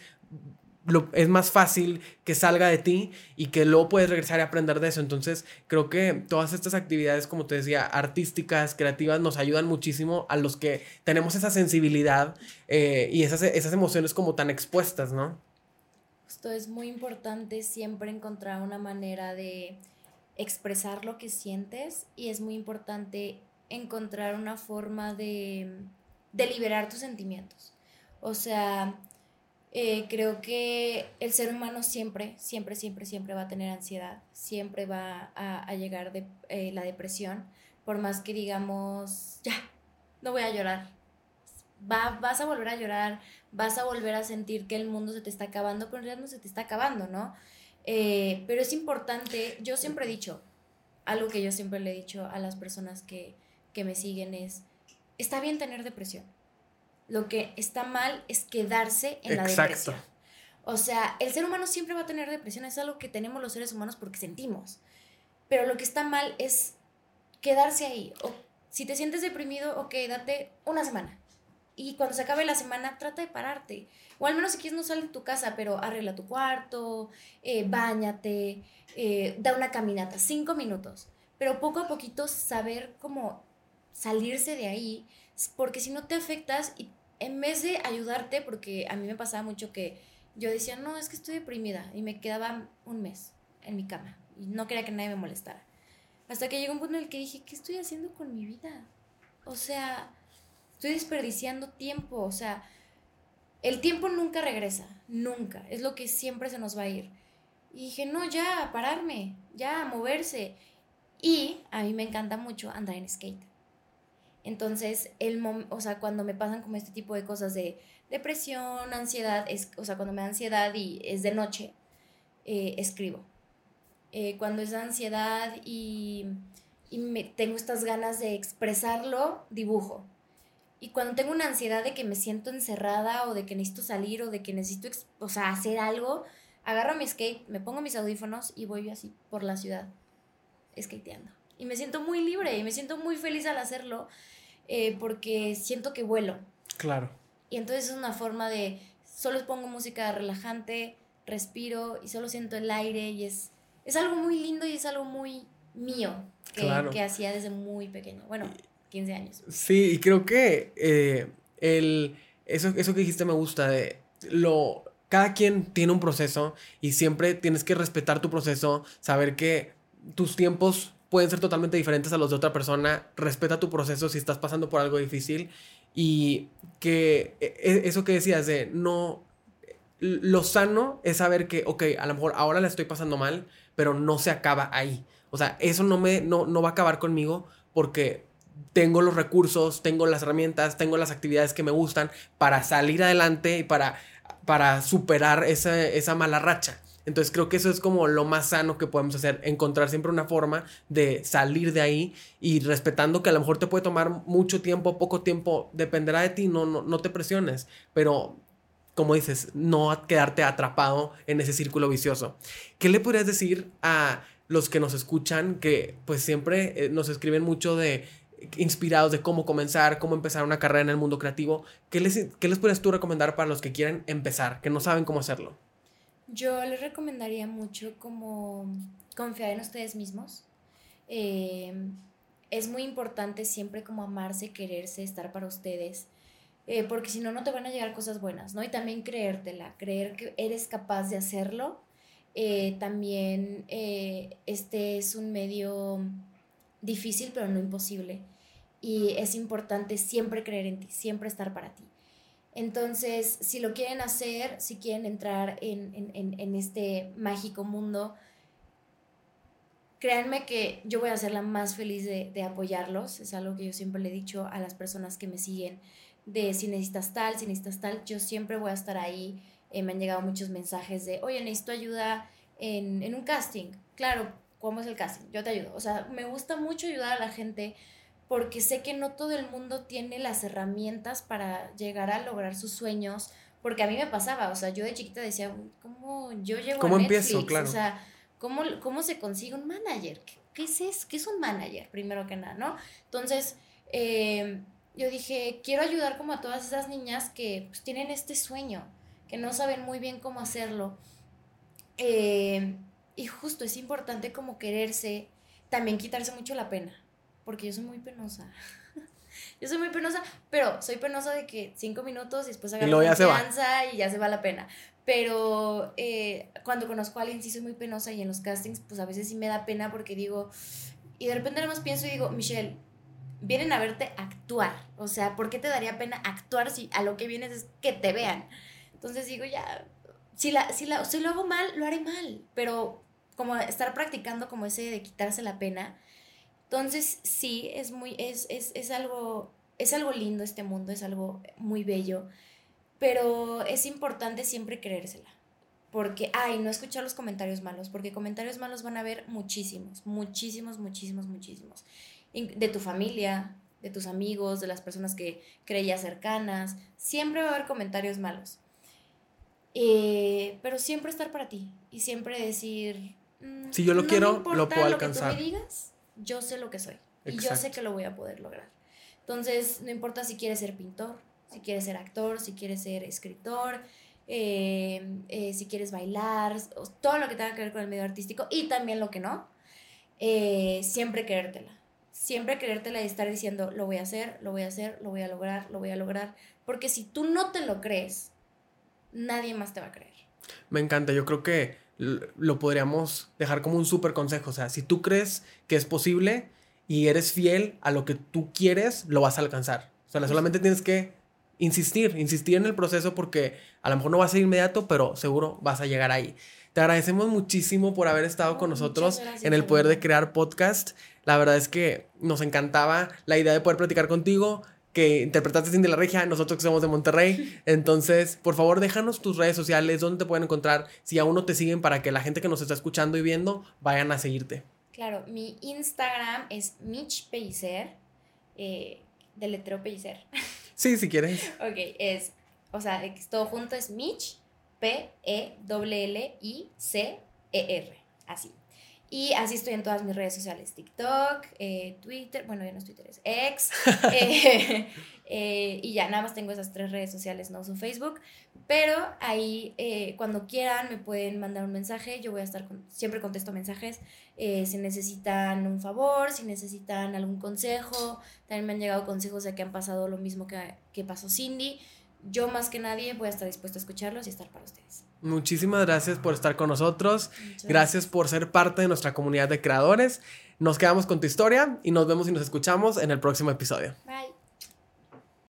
es más fácil que salga de ti y que luego puedes regresar y aprender de eso. Entonces, creo que todas estas actividades, como te decía, artísticas, creativas, nos ayudan muchísimo a los que tenemos esa sensibilidad eh, y esas, esas emociones como tan expuestas, ¿no? Esto es muy importante siempre encontrar una manera de expresar lo que sientes y es muy importante encontrar una forma de, de liberar tus sentimientos. O sea, eh, creo que el ser humano siempre, siempre, siempre, siempre va a tener ansiedad, siempre va a, llegar de, eh, la depresión, por más que digamos, ya, no voy a llorar. Va, vas a volver a llorar, vas a volver a sentir que el mundo se te está acabando, pero en realidad no se te está acabando, ¿no? Eh, pero es importante, yo siempre he dicho, algo que yo siempre le he dicho a las personas que, que me siguen es, está bien tener depresión lo que está mal es quedarse en la depresión. O sea, el ser humano siempre va a tener depresión, es algo que tenemos los seres humanos porque sentimos. Pero lo que está mal es quedarse ahí. O, si te sientes deprimido, ok, date una semana. Y cuando se acabe la semana, trata de pararte. O al menos si quieres no sal de tu casa, pero arregla tu cuarto, eh, bañate, eh, da una caminata, cinco minutos. Pero poco a poquito saber cómo salirse de ahí porque si no te afectas y en vez de ayudarte, porque a mí me pasaba mucho que yo decía, no, es que estoy deprimida y me quedaba un mes en mi cama y no quería que nadie me molestara. Hasta que llegó un punto en el que dije, ¿qué estoy haciendo con mi vida? O sea, estoy desperdiciando tiempo, o sea, el tiempo nunca regresa, nunca, es lo que siempre se nos va a ir. Y dije, no, ya, pararme, ya, moverse. Y a mí me encanta mucho andar en skate. Entonces, el o sea, cuando me pasan como este tipo de cosas de depresión, ansiedad, es, o sea, cuando me da ansiedad y es de noche, eh, escribo. Eh, cuando es ansiedad y, y me, tengo estas ganas de expresarlo, dibujo. Y cuando tengo una ansiedad de que me siento encerrada o de que necesito salir o de que necesito, o sea, hacer algo, agarro mi skate, me pongo mis audífonos y voy así por la ciudad, skateando. Y me siento muy libre y me siento muy feliz al hacerlo eh, porque siento que vuelo. Claro. Y entonces es una forma de, solo pongo música relajante, respiro y solo siento el aire y es, es algo muy lindo y es algo muy mío que, que hacía desde muy pequeño. Bueno, 15 años. Sí, y creo que eh, el eso, eso que dijiste me gusta, de lo, cada quien tiene un proceso y siempre tienes que respetar tu proceso, saber que tus tiempos pueden ser totalmente diferentes a los de otra persona, respeta tu proceso si estás pasando por algo difícil y que e, e, eso que decías de no, lo sano es saber que, ok, a lo mejor ahora la estoy pasando mal, pero no se acaba ahí. O sea, eso no, me, no, no va a acabar conmigo porque tengo los recursos, tengo las herramientas, tengo las actividades que me gustan para salir adelante y para, para superar esa, esa mala racha. Entonces creo que eso es como lo más sano que podemos hacer, encontrar siempre una forma de salir de ahí y respetando que a lo mejor te puede tomar mucho tiempo, poco tiempo, dependerá de ti, no, no, no te presiones, pero como dices, no quedarte atrapado en ese círculo vicioso. ¿Qué le podrías decir a los que nos escuchan que pues siempre eh, nos escriben mucho de inspirados de cómo comenzar, cómo empezar una carrera en el mundo creativo? ¿Qué les, qué les podrías tú recomendar para los que quieren empezar, que no saben cómo hacerlo? Yo les recomendaría mucho como confiar en ustedes mismos. Eh, es muy importante siempre como amarse, quererse, estar para ustedes. Eh, porque si no, no te van a llegar cosas buenas, ¿no? Y también creértela, creer que eres capaz de hacerlo. Eh, también este es un medio difícil, pero no imposible. Y es importante siempre creer en ti, siempre estar para ti. Entonces, si lo quieren hacer, si quieren entrar en, este mágico mundo, créanme que yo voy a ser la más feliz de, apoyarlos. Es algo que yo siempre le he dicho a las personas que me siguen, de si necesitas tal, si necesitas tal, yo siempre voy a estar ahí. Eh, me han llegado muchos mensajes de, oye, necesito ayuda en, en un casting. Claro, ¿cómo es el casting? Yo te ayudo. O sea, me gusta mucho ayudar a la gente porque sé que no todo el mundo tiene las herramientas para llegar a lograr sus sueños, porque a mí me pasaba, o sea, yo de chiquita decía, ¿cómo yo llego ¿Cómo a Netflix? empiezo? Claro. O sea, ¿cómo, ¿cómo se consigue un manager? ¿Qué, es eso? ¿Qué es un manager? Primero que nada, ¿no? Entonces, eh, yo dije, quiero ayudar como a todas esas niñas que pues, tienen este sueño, que no saben muy bien cómo hacerlo. Eh, y justo es importante como quererse, también quitarse mucho la pena porque yo soy muy penosa. yo soy muy penosa, pero soy penosa de que cinco minutos y después agarro y confianza y ya se va la pena. Pero eh, cuando conozco a alguien sí soy muy penosa y en los castings pues a veces sí me da pena porque digo, y de repente nada más pienso y digo, Michelle, vienen a verte actuar. O sea, ¿por qué te daría pena actuar si a lo que vienes es que te vean? Entonces digo, ya, si, la, si, la, si lo hago mal, lo haré mal. Pero como estar practicando como ese de quitarse la pena, entonces, sí, es muy, es, es, es, algo, es algo lindo este mundo, es algo muy bello, pero es importante siempre creérsela. Porque, ay, no escuchar los comentarios malos, porque comentarios malos van a haber muchísimos, muchísimos, muchísimos, muchísimos. De tu familia, de tus amigos, de las personas que creías cercanas, siempre va a haber comentarios malos. Eh, pero siempre estar para ti y siempre decir... Mm, si yo lo quiero, lo puedo alcanzar. Lo que tú me digas, yo sé lo que soy y yo sé que lo voy a poder lograr. Entonces, no importa si quieres ser pintor, si quieres ser actor, si quieres ser escritor, eh, eh, si quieres bailar, todo lo que tenga que ver con el medio artístico y también lo que no, eh, siempre creértela. Siempre creértela y estar diciendo, lo voy a hacer, lo voy a hacer, lo voy a lograr, lo voy a lograr. Porque si tú no te lo crees, nadie más te va a creer. Me encanta, yo creo que lo podríamos dejar como un súper consejo. O sea, si tú crees que es posible y eres fiel a lo que tú quieres, lo vas a alcanzar. O sea, solamente tienes que insistir, insistir en el proceso porque a lo mejor no va a ser inmediato, pero seguro vas a llegar ahí. Te agradecemos muchísimo por haber estado con nosotros en el poder de crear podcast. La verdad es que nos encantaba la idea de poder platicar contigo que interpretaste Cindy la Regia, nosotros que somos de Monterrey. Entonces, por favor, déjanos tus redes sociales, dónde te pueden encontrar, si aún no te siguen, para que la gente que nos está escuchando y viendo vayan a seguirte. Claro, mi Instagram es Mitch Pellicer, eh, de letrero Pellicer. Sí, si quieres. ok, es, o sea, todo junto es Mitch, P-E-L-L-I-C-E-R, así. Y así estoy en todas mis redes sociales, TikTok, eh, Twitter, bueno, ya no es Twitter, es X. Eh, eh, y ya, nada más tengo esas tres redes sociales, no uso Facebook. Pero ahí, cuando quieran, me pueden mandar un mensaje. Yo voy a estar, siempre contesto mensajes. si necesitan un favor, si necesitan algún consejo. También me han llegado consejos de que han pasado lo mismo que, que pasó Cindy yo más que nadie voy a estar dispuesta a escucharlos y estar para ustedes. Muchísimas gracias por estar con nosotros. Gracias. por ser parte de nuestra comunidad de creadores. Nos quedamos con tu historia y nos vemos y nos escuchamos en el próximo episodio. Bye.